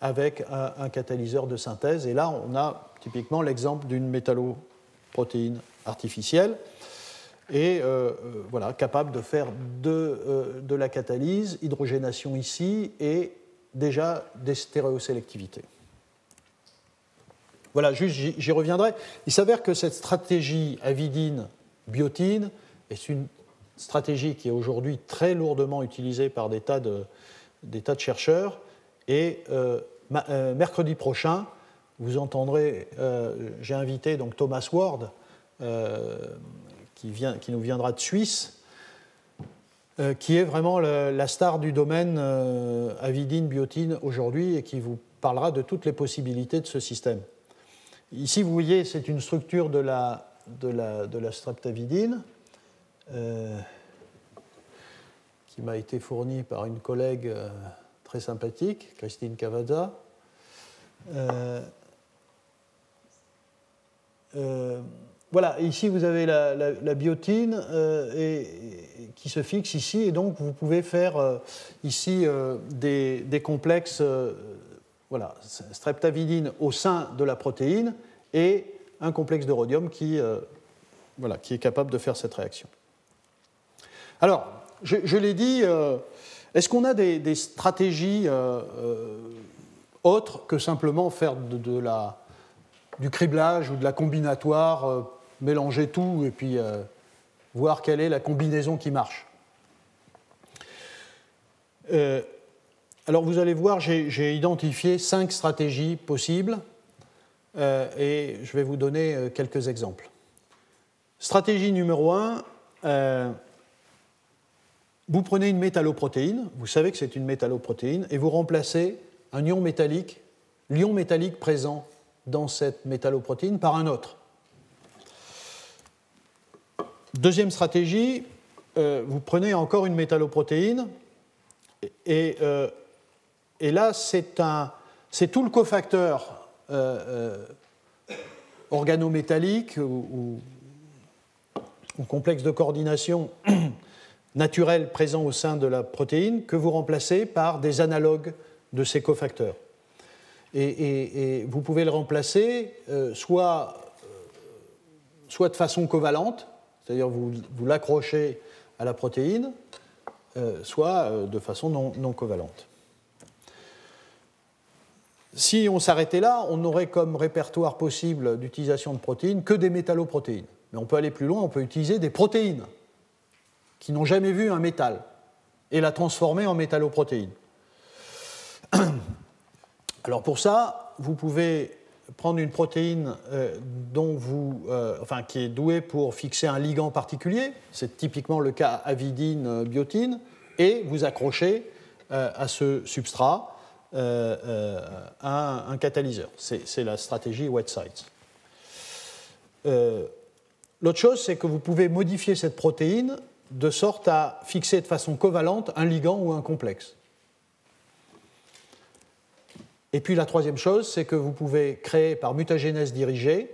avec un, catalyseur de synthèse. Et là, on a typiquement l'exemple d'une métalloprotéine artificielle et euh, euh, voilà, capable de faire de, de, la catalyse, hydrogénation ici et déjà des stéréosélectivités. Voilà, j'y reviendrai. Il s'avère que cette stratégie avidine-biotine est une stratégie qui est aujourd'hui très lourdement utilisée par des tas de, chercheurs. Et mercredi prochain, vous entendrez, j'ai invité donc Thomas Ward, qui, nous viendra de Suisse, euh, qui est vraiment la star du domaine euh, avidine-biotine aujourd'hui et qui vous parlera de toutes les possibilités de ce système. Ici, vous voyez, c'est une structure de la, de la, de la streptavidine euh, qui m'a été fournie par une collègue très sympathique, Christine Cavazza. Voilà, ici vous avez la, biotine euh, qui se fixe ici, et donc vous pouvez faire euh, ici euh, des, complexes, voilà, streptavidine au sein de la protéine et un complexe de rhodium qui, qui est capable de faire cette réaction. Alors, je, l'ai dit, est-ce qu'on a des, stratégies autres que simplement faire du criblage ou de la combinatoire mélanger tout et puis euh, voir quelle est la combinaison qui marche? Euh, alors vous allez voir, j'ai identifié cinq stratégies possibles euh, et je vais vous donner quelques exemples. Stratégie numéro un, vous prenez une métalloprotéine, vous savez que c'est une métalloprotéine, et vous remplacez un ion métallique, l'ion métallique présent dans cette métalloprotéine par un autre. Deuxième stratégie, euh, vous prenez encore une métalloprotéine et, euh, et là, c'est tout le cofacteur euh, organométallique ou, complexe de coordination naturel présent au sein de la protéine que vous remplacez par des analogues de ces cofacteurs. Et, vous pouvez le remplacer soit, soit de façon covalente, c'est-à-dire vous, l'accrochez à la protéine, euh, soit euh, de façon non, covalente. Si on s'arrêtait là, on n'aurait comme répertoire possible d'utilisation de protéines que des métalloprotéines. Mais on peut aller plus loin, on peut utiliser des protéines qui n'ont jamais vu un métal et la transformer en métalloprotéines. Alors pour ça, vous pouvez prendre une protéine euh, dont vous, euh, enfin, qui est douée pour fixer un ligand particulier, c'est typiquement le cas avidine-biotine, euh, et vous accrochez à ce substrat un, un, catalyseur. C'est la stratégie wet sites. L'autre chose, c'est que vous pouvez modifier cette protéine de sorte à fixer de façon covalente un ligand ou un complexe. Et puis la troisième chose, c'est que vous pouvez créer par mutagénèse dirigée,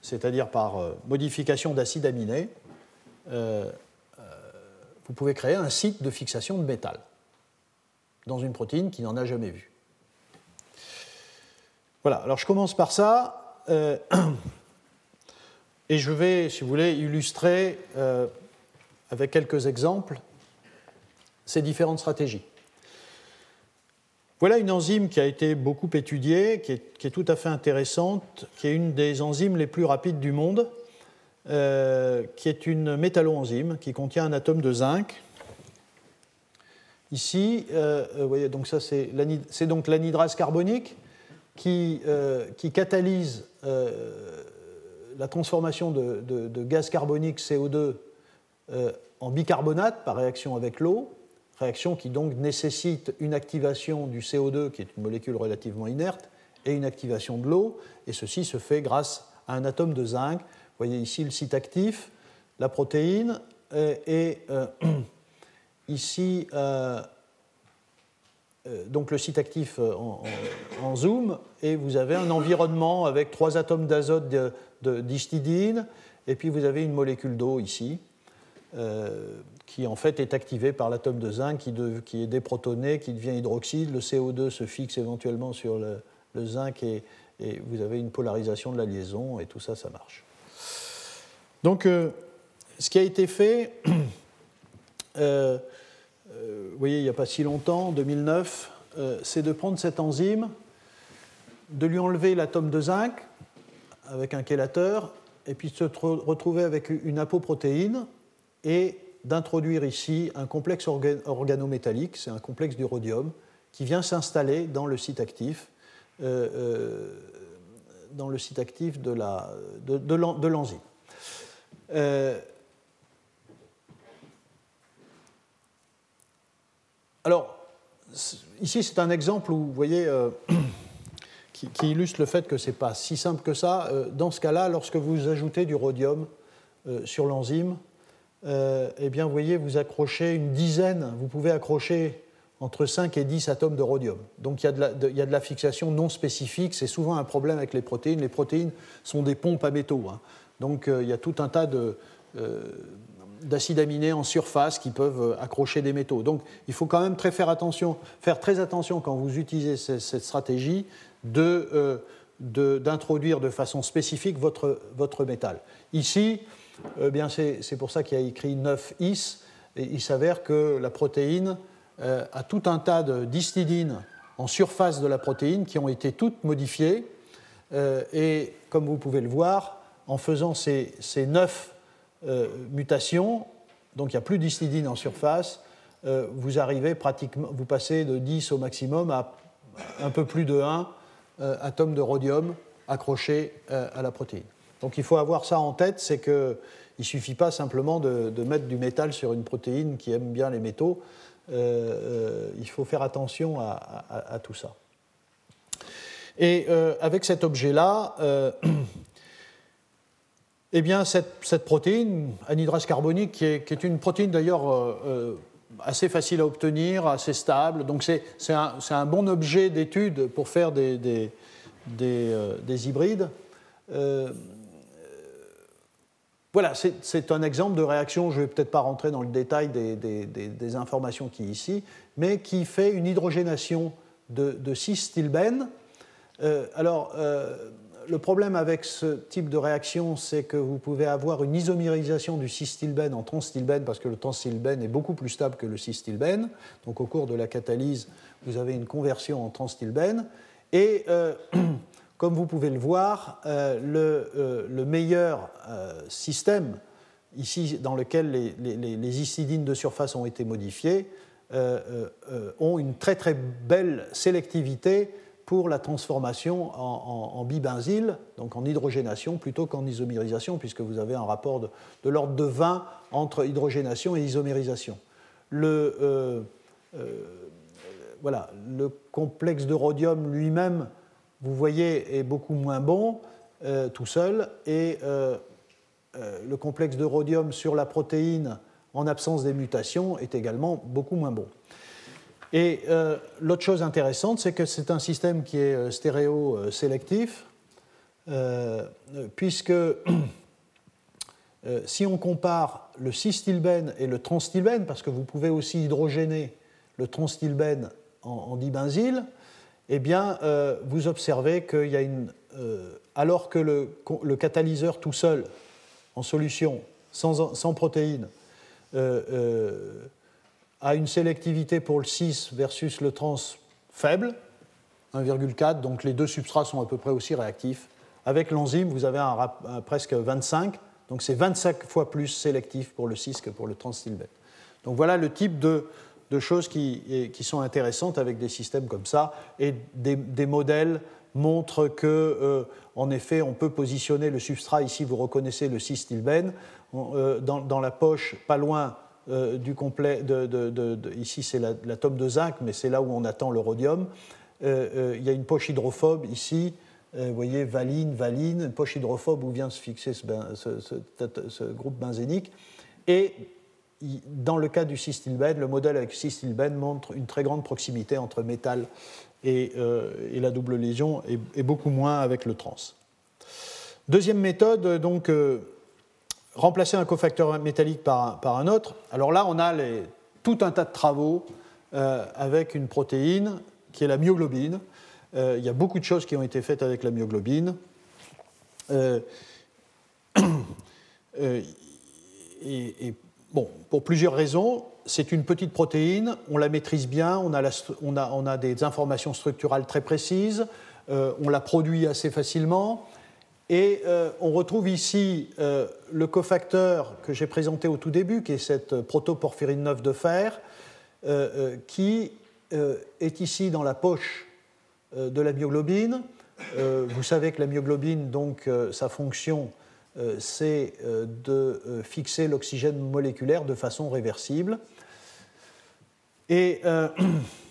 c'est-à-dire par euh, modification d'acides aminés, euh, euh, vous pouvez créer un site de fixation de métal dans une protéine qui n'en a jamais vu. Voilà, alors je commence par ça, et je vais, si vous voulez, illustrer avec quelques exemples ces différentes stratégies. Voilà une enzyme qui a été beaucoup étudiée, qui est, tout à fait intéressante, qui est une des enzymes les plus rapides du monde, euh, qui est une métalloenzyme qui contient un atome de zinc. Ici, euh, vous voyez, donc ça c'est donc l'anhydrase carbonique qui, euh, catalyse la transformation de, gaz carbonique CO2 en bicarbonate par réaction avec l'eau réaction qui donc nécessite une activation du CO2, qui est une molécule relativement inerte, et une activation de l'eau, et ceci se fait grâce à un atome de zinc. Vous voyez ici le site actif, la protéine, et, euh, ici euh, euh, donc le site actif en, zoom, et vous avez un environnement avec trois atomes d'azote d'histidine, et puis vous avez une molécule d'eau ici qui en fait est activé par l'atome de zinc qui, est déprotoné, qui devient hydroxyde. Le CO2 se fixe éventuellement sur le, zinc et, vous avez une polarisation de la liaison et tout ça, ça marche. Donc, euh, ce qui a été fait, euh, euh, vous voyez, il n'y a pas si longtemps, en 2009, c'est de prendre cette enzyme, de lui enlever l'atome de zinc avec un chélateur, et puis de se retrouver avec une apoprotéine est d'introduire ici un complexe organométallique, c'est un complexe du rhodium, qui vient s'installer dans le site actif, euh, euh, dans le site actif de l'enzyme. Euh, alors, ici, c'est un exemple où, vous voyez, qui, illustre le fait que ce n'est pas si simple que ça. dans ce cas-là, lorsque vous ajoutez du rhodium sur l'enzyme, eh bien, vous voyez, vous accrochez une dizaine, vous pouvez accrocher entre 5 et 10 atomes de rhodium. Donc il y a de la, fixation non spécifique, c'est souvent un problème avec les protéines. Les protéines sont des pompes à métaux. Hein. Donc euh, il y a tout un tas euh, d'acides aminés en surface qui peuvent euh, accrocher des métaux. Donc il faut quand même très faire, attention, faire très attention quand vous utilisez cette, stratégie d'introduire de, façon spécifique votre, votre métal. Ici, bien c'est pour ça qu'il y a écrit 9-is, et il s'avère que la protéine euh, à tout un tas de d'histidines en surface de la protéine qui ont été toutes modifiées. Euh, et comme vous pouvez le voir, en faisant ces, neuf euh, mutations, donc il n'y a plus d'histidine en surface, vous arrivez pratiquement, vous passez de 10 au maximum à un peu plus de 1 atomes de rhodium accrochés à la protéine. Donc il faut avoir ça en tête, c'est qu'il ne suffit pas simplement de, mettre du métal sur une protéine qui aime bien les métaux. Euh, euh, il faut faire attention à, tout ça. Et euh, avec cet objet-là, eh bien, cette, protéine anhydrase carbonique, qui est, une protéine d'ailleurs assez facile à obtenir, assez stable, donc c'est un, bon objet d'étude pour faire des, des hybrides. Voilà, c'est un exemple de réaction, je ne vais peut-être pas rentrer dans le détail des, informations qui ici, mais qui fait une hydrogénation de, de cis-stilbène. Euh, alors, euh, le problème avec ce type de réaction, c'est que vous pouvez avoir une isomérisation du cis-stilbène en trans-stilbène, parce que le trans-stilbène est beaucoup plus stable que le cis-stilbène. Donc, au cours de la catalyse, vous avez une conversion en trans-stilbène. Et euh, Comme vous pouvez le voir, euh, euh, le, meilleur système, ici dans lequel les, les, histidines de surface ont été modifiées, ont une très très belle sélectivité pour la transformation en, bibenzyle, donc en hydrogénation plutôt qu'en isomérisation, puisque vous avez un rapport de, l'ordre de 20 entre hydrogénation et isomérisation. Le, voilà, le complexe de rhodium lui-même vous voyez, est beaucoup moins bon euh, tout seul, et euh, euh, le complexe de rhodium sur la protéine en absence des mutations est également beaucoup moins bon. Et l'autre chose intéressante, c'est que c'est un système qui est stéréo-sélectif, puisque si on compare le cis-stilbène et le trans-stilbène, parce que vous pouvez aussi hydrogéner le trans-stilbène en, en dibenzyle, eh bien, euh, vous observez qu'il y a une. Euh, alors que le, catalyseur tout seul, en solution, sans, protéines, euh, a une sélectivité pour le 6 versus le trans faible, 1,4, donc les deux substrats sont à peu près aussi réactifs. Avec l'enzyme, vous avez un, presque 25, donc c'est 25 fois plus sélectif pour le 6 que pour le trans Donc voilà le type de, de choses qui, qui, sont intéressantes avec des systèmes comme ça. Et des, modèles montrent que, euh, en effet, on peut positionner le substrat. Ici, vous reconnaissez le cis-stilbène. Euh, dans, la poche, pas loin euh, du complet. Ici, c'est l'atome de zinc, mais c'est là où on attend le rhodium. il y a une poche hydrophobe ici. vous voyez, valine, valine, poche hydrophobe où vient se fixer ce, ce groupe benzénique. Et dans le cas du cistilbène, le modèle avec cistilbène montre une très grande proximité entre métal et, euh, la double lésion et, beaucoup moins avec le trans. Deuxième méthode, donc, euh, remplacer un cofacteur métallique par un, autre. Alors là, on a tout un tas de travaux euh, avec une protéine qui est la myoglobine. il y a beaucoup de choses qui ont été faites avec la myoglobine. et Bon, pour plusieurs raisons. C'est une petite protéine, on la maîtrise bien, on a, des informations structurales très précises, euh, on la produit assez facilement, Et on retrouve ici le cofacteur que j'ai présenté au tout début, qui est cette protoporphyrine 9 de fer, qui est ici dans la poche de la myoglobine. vous savez que la myoglobine, donc, sa fonction, c'est de fixer l'oxygène moléculaire de façon réversible. Et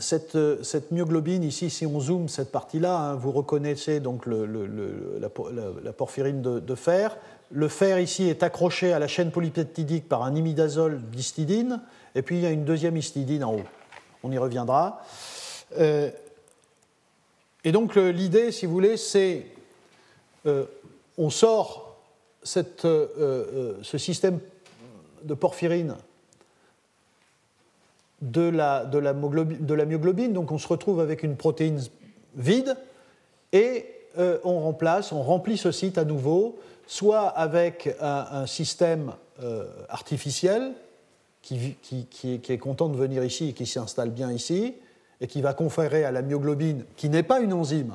cette, cette, myoglobine, ici, si on zoome cette partie-là, hein, vous reconnaissez donc la, porphyrine de, fer. Le fer ici est accroché à la chaîne polypeptidique par un imidazole d'histidine, et puis il y a une deuxième histidine en haut. On y reviendra. Euh, et donc l'idée, si vous voulez, c'est euh, on sort cette, euh, ce système de porphyrine de la, de, la myoglobine. Donc on se retrouve avec une protéine vide et euh, on remplace, on remplit ce site à nouveau, soit avec un, système euh, artificiel qui, qui, est, content de venir ici et qui s'installe bien ici, et qui va conférer à la myoglobine, qui n'est pas une enzyme,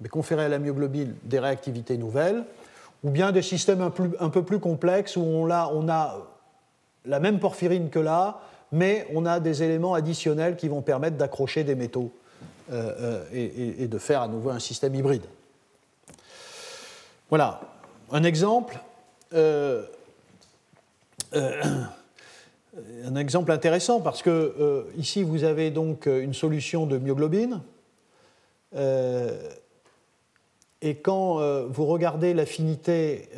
mais conférer à la myoglobine des réactivités nouvelles, ou bien des systèmes un, un peu plus complexes où on a, on a la même porphyrine que là, mais on a des éléments additionnels qui vont permettre d'accrocher des métaux euh, euh, et, de faire à nouveau un système hybride. Voilà, un exemple. Euh, un exemple intéressant parce que ici vous avez donc une solution de myoglobine et quand vous regardez l'affinité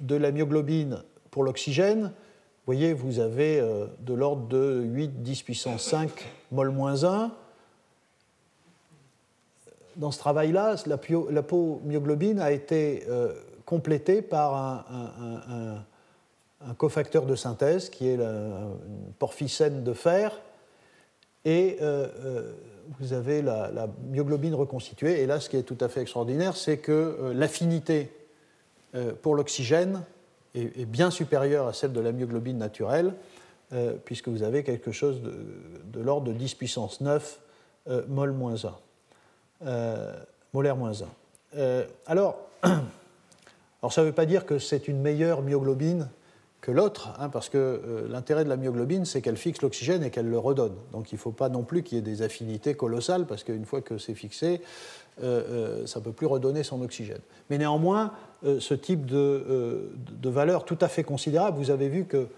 de la myoglobine pour l'oxygène, voyez, vous avez euh, de l'ordre de 8, 10 puissance 5 mol moins 1. Dans ce travail-là, la, myoglobine a été euh, complétée par un, cofacteur de synthèse qui est la, une porphicène de fer. Et euh, vous avez la, myoglobine reconstituée. Et là, ce qui est tout à fait extraordinaire, c'est que l'affinité pour l'oxygène est, bien supérieure à celle de la myoglobine naturelle, euh, puisque vous avez quelque chose de, l'ordre de 10 puissance 9 euh, mol moins 1, euh, molaire moins 1. alors, alors, ça ne veut pas dire que c'est une meilleure myoglobine que l'autre, hein, parce que l'intérêt de la myoglobine, c'est qu'elle fixe l'oxygène et qu'elle le redonne. Donc il ne faut pas non plus qu'il y ait des affinités colossales, parce qu'une fois que c'est fixé, ça ne peut plus redonner son oxygène. Mais néanmoins, euh, ce type de, de, valeur tout à fait considérable. Vous avez vu que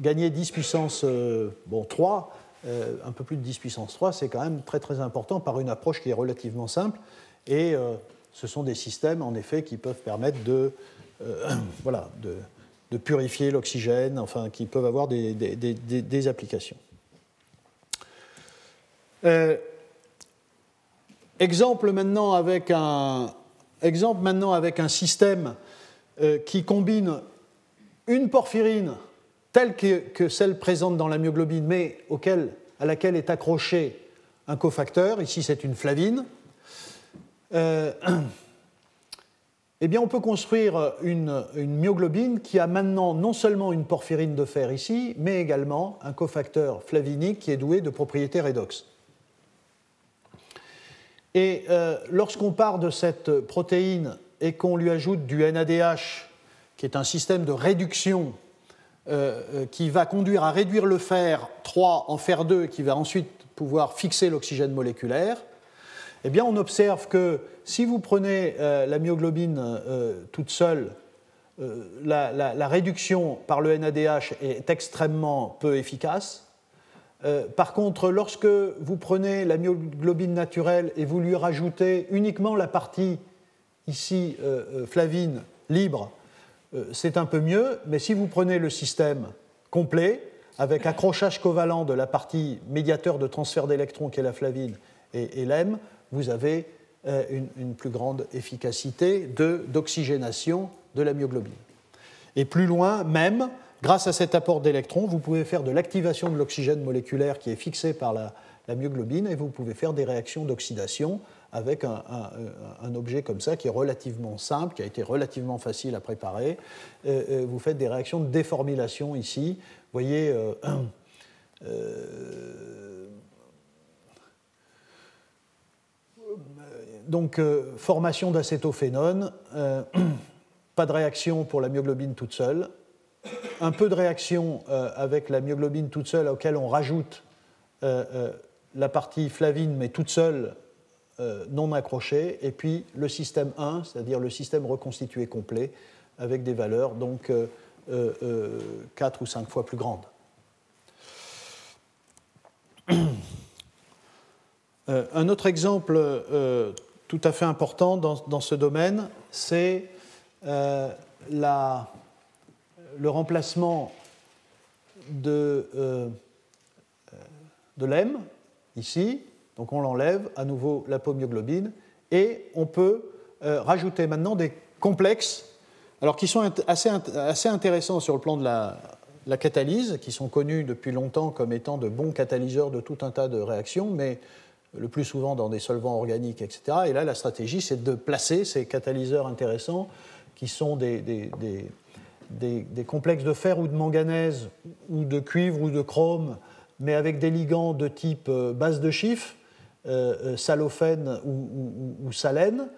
gagner 10 puissance bon, 3, euh, un peu plus de 10 puissance 3, c'est quand même très très important par une approche qui est relativement simple. Et euh, ce sont des systèmes, en effet, qui peuvent permettre de, voilà, de, de purifier l'oxygène, enfin, qui peuvent avoir des, des, des applications. Exemple maintenant avec un, Exemple maintenant avec un système euh, qui combine une porphyrine telle que, celle présente dans la myoglobine, mais à laquelle est accroché un cofacteur, ici c'est une flavine, euh, eh bien on peut construire une, une, myoglobine qui a maintenant non seulement une porphyrine de fer ici, mais également un cofacteur flavinique qui est doué de propriétés redox. Et euh, lorsqu'on part de cette protéine et qu'on lui ajoute du NADH, qui est un système de réduction euh, euh, qui va conduire à réduire le fer 3 en fer 2, qui va ensuite pouvoir fixer l'oxygène moléculaire, eh on observe que si vous prenez la myoglobine toute seule, la, réduction par le NADH est extrêmement peu efficace. Euh, par contre, lorsque vous prenez la myoglobine naturelle et vous lui rajoutez uniquement la partie ici euh, euh, flavine libre, c'est un peu mieux, mais si vous prenez le système complet, avec accrochage covalent de la partie médiateur de transfert d'électrons qui est la flavine et, l'EM, vous avez une, plus grande efficacité d'oxygénation de la myoglobine. Et plus loin, même, Grâce à cet apport d'électrons, vous pouvez faire de l'activation de l'oxygène moléculaire qui est fixé par la, myoglobine et vous pouvez faire des réactions d'oxydation avec un, objet comme ça qui est relativement simple, qui a été relativement facile à préparer. Euh, euh, vous faites des réactions de déformylation ici. Vous voyez, euh, donc, formation d'acétophénone, pas de réaction pour la myoglobine toute seule, un peu de réaction avec la myoglobine toute seule auquel on rajoute la partie flavine, mais toute seule, non accrochée, et puis le système 1, c'est-à-dire le système reconstitué complet, avec des valeurs donc 4 ou 5 fois plus grandes. Euh, un autre exemple euh, tout à fait important dans, ce domaine, c'est euh, le remplacement de, de l'EM, ici. Donc on l'enlève, à nouveau l'apomyoglobine, et on peut rajouter maintenant des complexes, alors qui sont assez, assez intéressants sur le plan de la, la catalyse, qui sont connus depuis longtemps comme étant de bons catalyseurs de tout un tas de réactions, mais le plus souvent dans des solvants organiques, etc. Et là, la stratégie, c'est de placer ces catalyseurs intéressants, qui sont des, complexes de fer ou de manganèse, ou de cuivre ou de chrome, mais avec des ligands de type euh, base de chiffre, euh, euh, salophène ou, salène.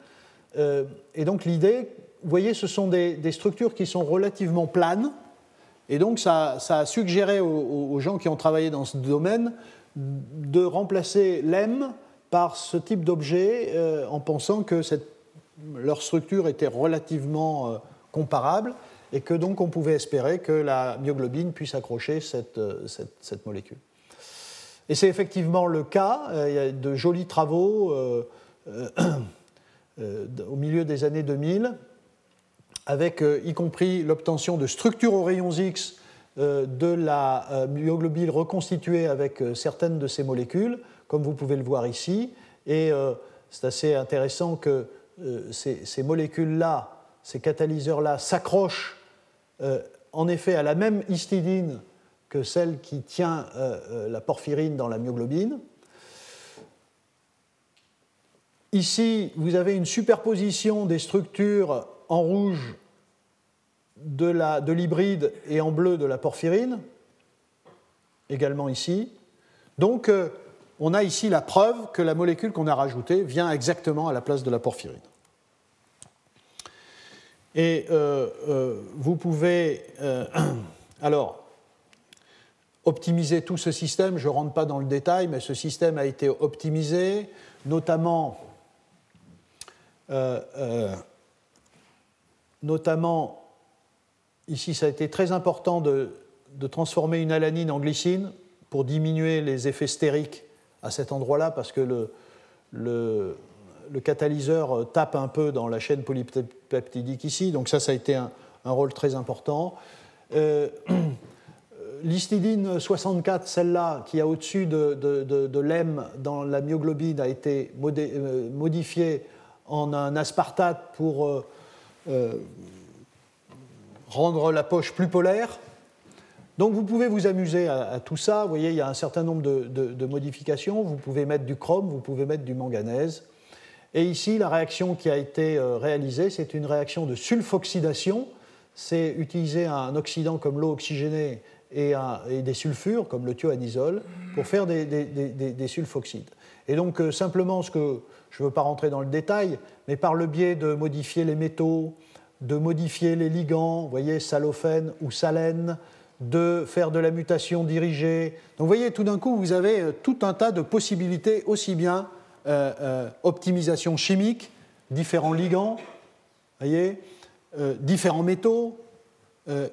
et donc l'idée, vous voyez, ce sont des structures qui sont relativement planes, et donc ça, a suggéré aux, gens qui ont travaillé dans ce domaine de remplacer l'EM par ce type d'objet euh, en pensant que leur structure était relativement euh, comparable et que donc on pouvait espérer que la myoglobine puisse accrocher cette, euh, molécule. Et c'est effectivement le cas. Il y a de jolis travaux au milieu des années 2000 avec euh, y compris l'obtention de structures aux rayons X euh, de la euh, myoglobine reconstituée avec certaines de ces molécules, comme vous pouvez le voir ici. Et c'est assez intéressant que ces, molécules-là, ces catalyseurs-là, s'accrochent en effet à la même histidine que celle qui tient la porphyrine dans la myoglobine. Ici, vous avez une superposition des structures en rouge de l'hybride et en bleu de la porphyrine, également ici. Donc, euh, on a ici la preuve que la molécule qu'on a rajoutée vient exactement à la place de la porphyrine. Et euh, euh, vous pouvez alors optimiser tout ce système. Je ne rentre pas dans le détail, mais ce système a été optimisé, notamment notamment, ici, ça a été très important de, transformer une alanine en glycine pour diminuer les effets stériques à cet endroit-là, parce que le, catalyseur tape un peu dans la chaîne polypeptidique ici, donc ça, ça a été un, rôle très important. Euh, L'histidine 64, celle-là, qui est au-dessus de, de, l'EM dans la myoglobine, a été euh, modifiée en un aspartate pour euh, euh, rendre la poche plus polaire. Donc vous pouvez vous amuser à, tout ça. Vous voyez, il y a un certain nombre de, modifications. Vous pouvez mettre du chrome, vous pouvez mettre du manganèse. Et ici, la réaction qui a été euh, réalisée, c'est une réaction de sulfoxydation. C'est utiliser un oxydant comme l'eau oxygénée et, des sulfures, comme le thioanisole, pour faire des, sulfoxydes. Et donc, euh, simplement, ce que je ne veux pas rentrer dans le détail, mais par le biais de modifier les métaux, de modifier les ligands, vous voyez, salophène ou salène, de faire de la mutation dirigée. Donc vous voyez, tout d'un coup, vous avez euh, tout un tas de possibilités, aussi bien optimisation chimique, différents ligands, voyez, différents métaux,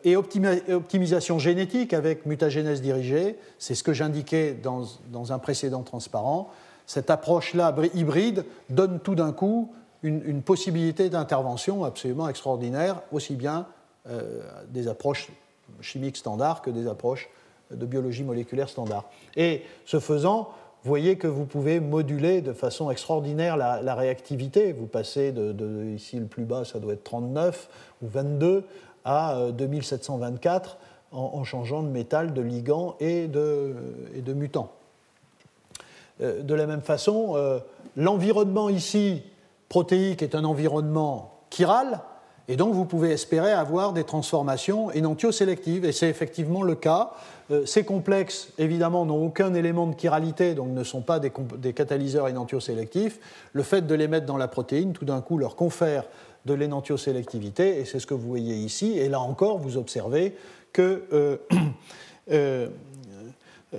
et optimisation génétique avec mutagénèse dirigée. C'est ce que j'indiquais dans, dans un précédent transparent cette approche-là hybride donne tout d'un coup une, possibilité d'intervention absolument extraordinaire, aussi bien euh, des approches chimiques standards que des approches de biologie moléculaire standard. Et ce faisant, voyez que vous pouvez moduler de façon extraordinaire la, réactivité. Vous passez de, ici le plus bas, ça doit être 39 ou 22 à 2724 euh, en, changeant de métal, de ligand et de, de mutant. Euh, de la même façon, euh, l'environnement ici protéique est un environnement chiral, Et donc vous pouvez espérer avoir des transformations énantiosélectives, et c'est effectivement le cas. Euh, ces complexes, évidemment, n'ont aucun élément de chiralité, donc ne sont pas des, catalyseurs énantiosélectifs. Le fait de les mettre dans la protéine, tout d'un coup, leur confère de l'énantiosélectivité, et c'est ce que vous voyez ici. Et là encore, vous observez que euh, euh,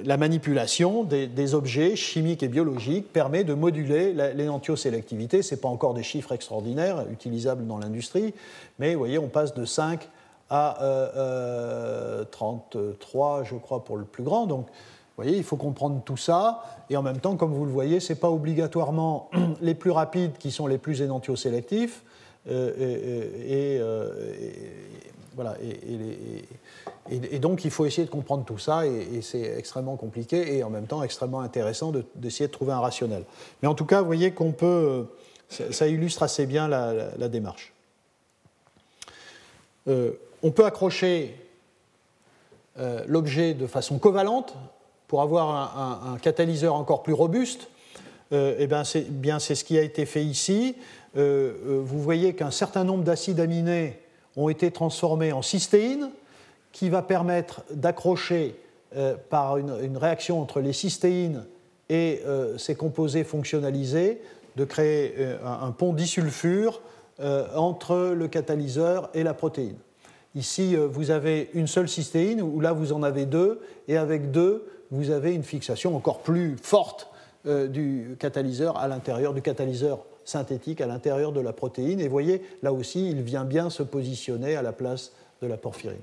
la manipulation des, objets chimiques et biologiques permet de moduler l'énantiosélectivité. Ce n'est pas encore des chiffres extraordinaires utilisables dans l'industrie, mais vous voyez, on passe de 5 à 33, euh, je crois, pour le plus grand. Donc, vous voyez, il faut comprendre tout ça. Et en même temps, comme vous le voyez, ce n'est pas obligatoirement les plus rapides qui sont les plus énantiosélectifs. et, voilà, et, donc il faut essayer de comprendre tout ça, et, c'est extrêmement compliqué et en même temps extrêmement intéressant d'essayer de, trouver un rationnel. Mais en tout cas, vous voyez qu'on peut, ça, illustre assez bien la, démarche. Euh, on peut accrocher euh, l'objet de façon covalente pour avoir un, catalyseur encore plus robuste. Euh, et bien c'est ce qui a été fait ici. vous voyez qu'un certain nombre d'acides aminés ont été transformés en cystéine, qui va permettre d'accrocher euh, par une, réaction entre les cystéines et euh, ces composés fonctionnalisés, de créer euh, un, pont disulfure entre le catalyseur et la protéine. Ici, vous avez une seule cystéine, ou là, vous en avez deux, et avec deux, vous avez une fixation encore plus forte du catalyseur à l'intérieur du catalyseur synthétique à l'intérieur de la protéine. Et voyez, là aussi, il vient bien se positionner à la place de la porphyrine.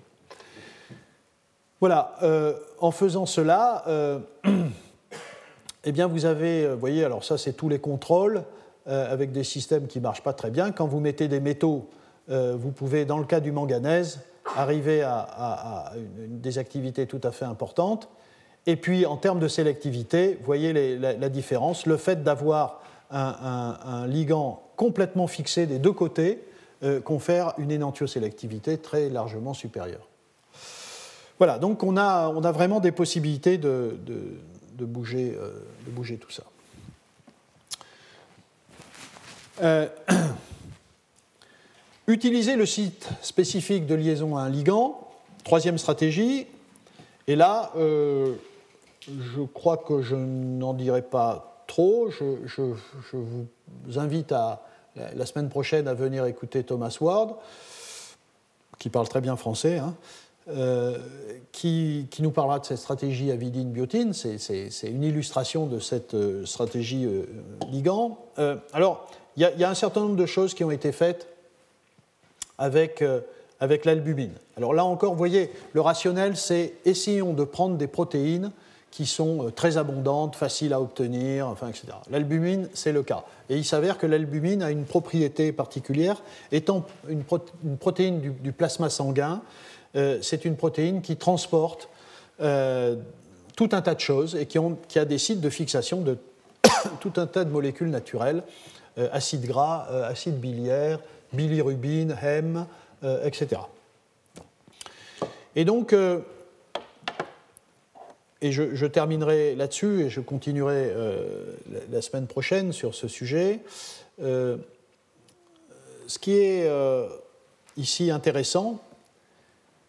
Voilà, euh, en faisant cela, euh, eh bien vous avez, vous voyez, alors ça c'est tous les contrôles euh, avec des systèmes qui ne marchent pas très bien. Quand vous mettez des métaux, vous pouvez, dans le cas du manganèse, arriver à, des activités tout à fait importantes. Et puis en termes de sélectivité, vous voyez la, différence. Le fait d'avoir un, ligand complètement fixé des deux côtés euh, confère une énantiosélectivité très largement supérieure. Voilà, donc on a, vraiment des possibilités de, euh, bouger, tout ça. Euh, utiliser le site spécifique de liaison à un ligand, troisième stratégie, et là, je crois que je n'en dirai pas trop, je, vous invite à, la semaine prochaine à venir écouter Thomas Ward, qui parle très bien français, hein, euh, qui, nous parlera de cette stratégie avidine-biotine. C'est une illustration de cette euh, stratégie euh, ligand. alors, il y, a un certain nombre de choses qui ont été faites avec, avec l'albumine. Alors là encore, vous voyez, le rationnel, c'est essayons de prendre des protéines qui sont euh, très abondantes, faciles à obtenir, enfin, etc. L'albumine, c'est le cas. Et il s'avère que l'albumine a une propriété particulière. Étant une, protéine du, plasma sanguin, euh, c'est une protéine qui transporte euh, tout un tas de choses et qui, ont, qui, a des sites de fixation de tout un tas de molécules naturelles, acides gras, acide biliaire, bilirubine, hème, etc. Et donc, et je, terminerai là-dessus et je continuerai euh, la, semaine prochaine sur ce sujet. Euh, ce qui est euh, ici intéressant,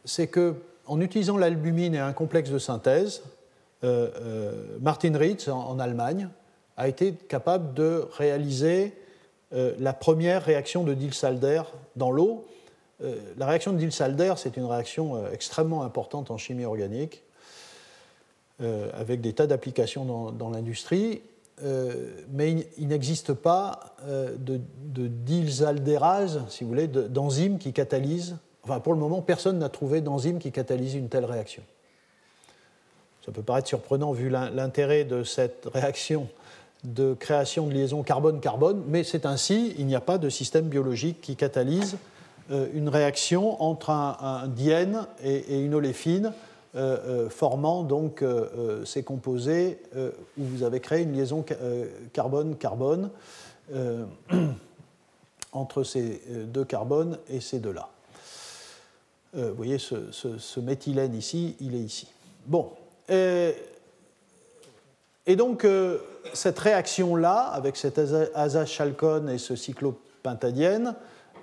c'est que en utilisant l'albumine et un complexe de synthèse, Martin Ritz en, Allemagne a été capable de réaliser la première réaction de Diels-Alder dans l'eau. la réaction de Diels-Alder, c'est une réaction extrêmement importante en chimie organique euh, avec des tas d'applications dans, l'industrie, euh, mais il, n'existe pas euh, de, de dilsaldérase, si vous voulez, d'enzymes qui catalysent. Enfin, pour le moment, personne n'a trouvé d'enzyme qui catalyse une telle réaction. Ça peut paraître surprenant vu l'intérêt de cette réaction de création de liaison carbone-carbone, mais c'est ainsi, il n'y a pas de système biologique qui catalyse une réaction entre un, diène et, une oléfine euh, euh, formant donc euh, ces composés où vous avez créé une liaison carbone-carbone entre ces deux carbones et ces deux-là. vous voyez, ce, méthylène ici, il est ici. Bon. Donc, cette réaction-là, avec cet azachalcone et ce cyclopentadiène,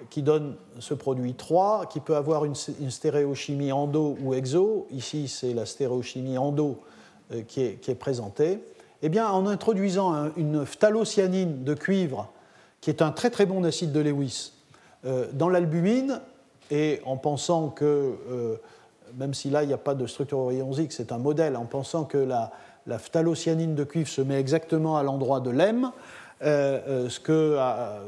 qui donne ce produit 3, qui peut avoir une, stéréochimie endo ou exo. Ici, c'est la stéréochimie endo euh, qui, est, présentée. Eh bien, en introduisant une phthalocyanine de cuivre, qui est un très très bon acide de Lewis, euh, dans l'albumine, et en pensant que, euh, même si là il n'y a pas de structure orionzique, c'est un modèle, en pensant que la, la phthalocyanine de cuivre se met exactement à l'endroit de l'EM, euh, euh, ce, que,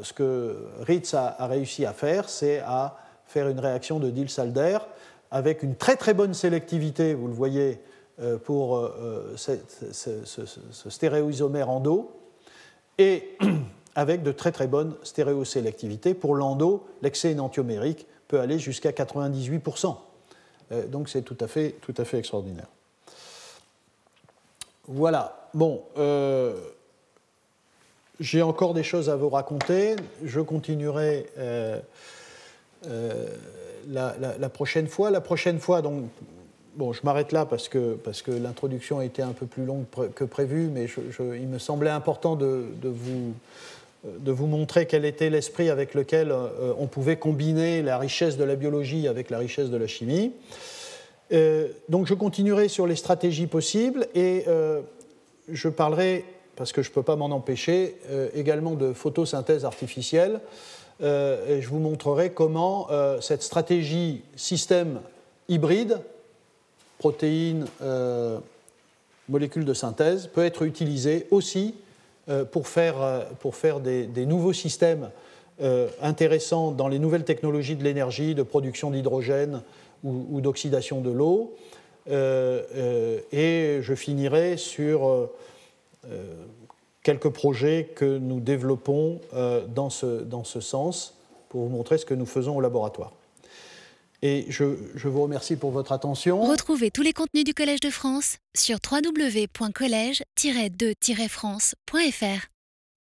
ce, que, Ritz a, réussi à faire, c'est à faire une réaction de Diels-Alder avec une très très bonne sélectivité, vous le voyez, euh, pour ce, ce, stéréoisomère endo, et avec de très très bonnes stéréosélectivités. Pour l'endo, l'excès énantiomérique peut aller jusqu'à 98%. donc c'est tout, à fait, tout à fait extraordinaire. Voilà. Bon. J'ai encore des choses à vous raconter. Je continuerai euh, euh, la, prochaine fois. La prochaine fois, donc, bon, je m'arrête là parce que, parce que l'introduction a été un peu plus longue que prévu, mais il me semblait important de, vous, montrer quel était l'esprit avec lequel euh, on pouvait combiner la richesse de la biologie avec la richesse de la chimie. Donc je continuerai sur les stratégies possibles et je parlerai parce que je ne peux pas m'en empêcher, euh, également de photosynthèse artificielle. Euh, et je vous montrerai comment euh, cette stratégie système hybride, protéines, molécules de synthèse, peut être utilisée aussi pour faire des, nouveaux systèmes intéressants dans les nouvelles technologies de l'énergie, de production d'hydrogène ou, ou d'oxydation de l'eau. et je finirai sur euh, quelques projets que nous développons euh, dans ce, dans ce sens pour vous montrer ce que nous faisons au laboratoire. Et je, je, vous remercie pour votre attention. Retrouvez tous les contenus du Collège de France sur www.colège-2-france.fr.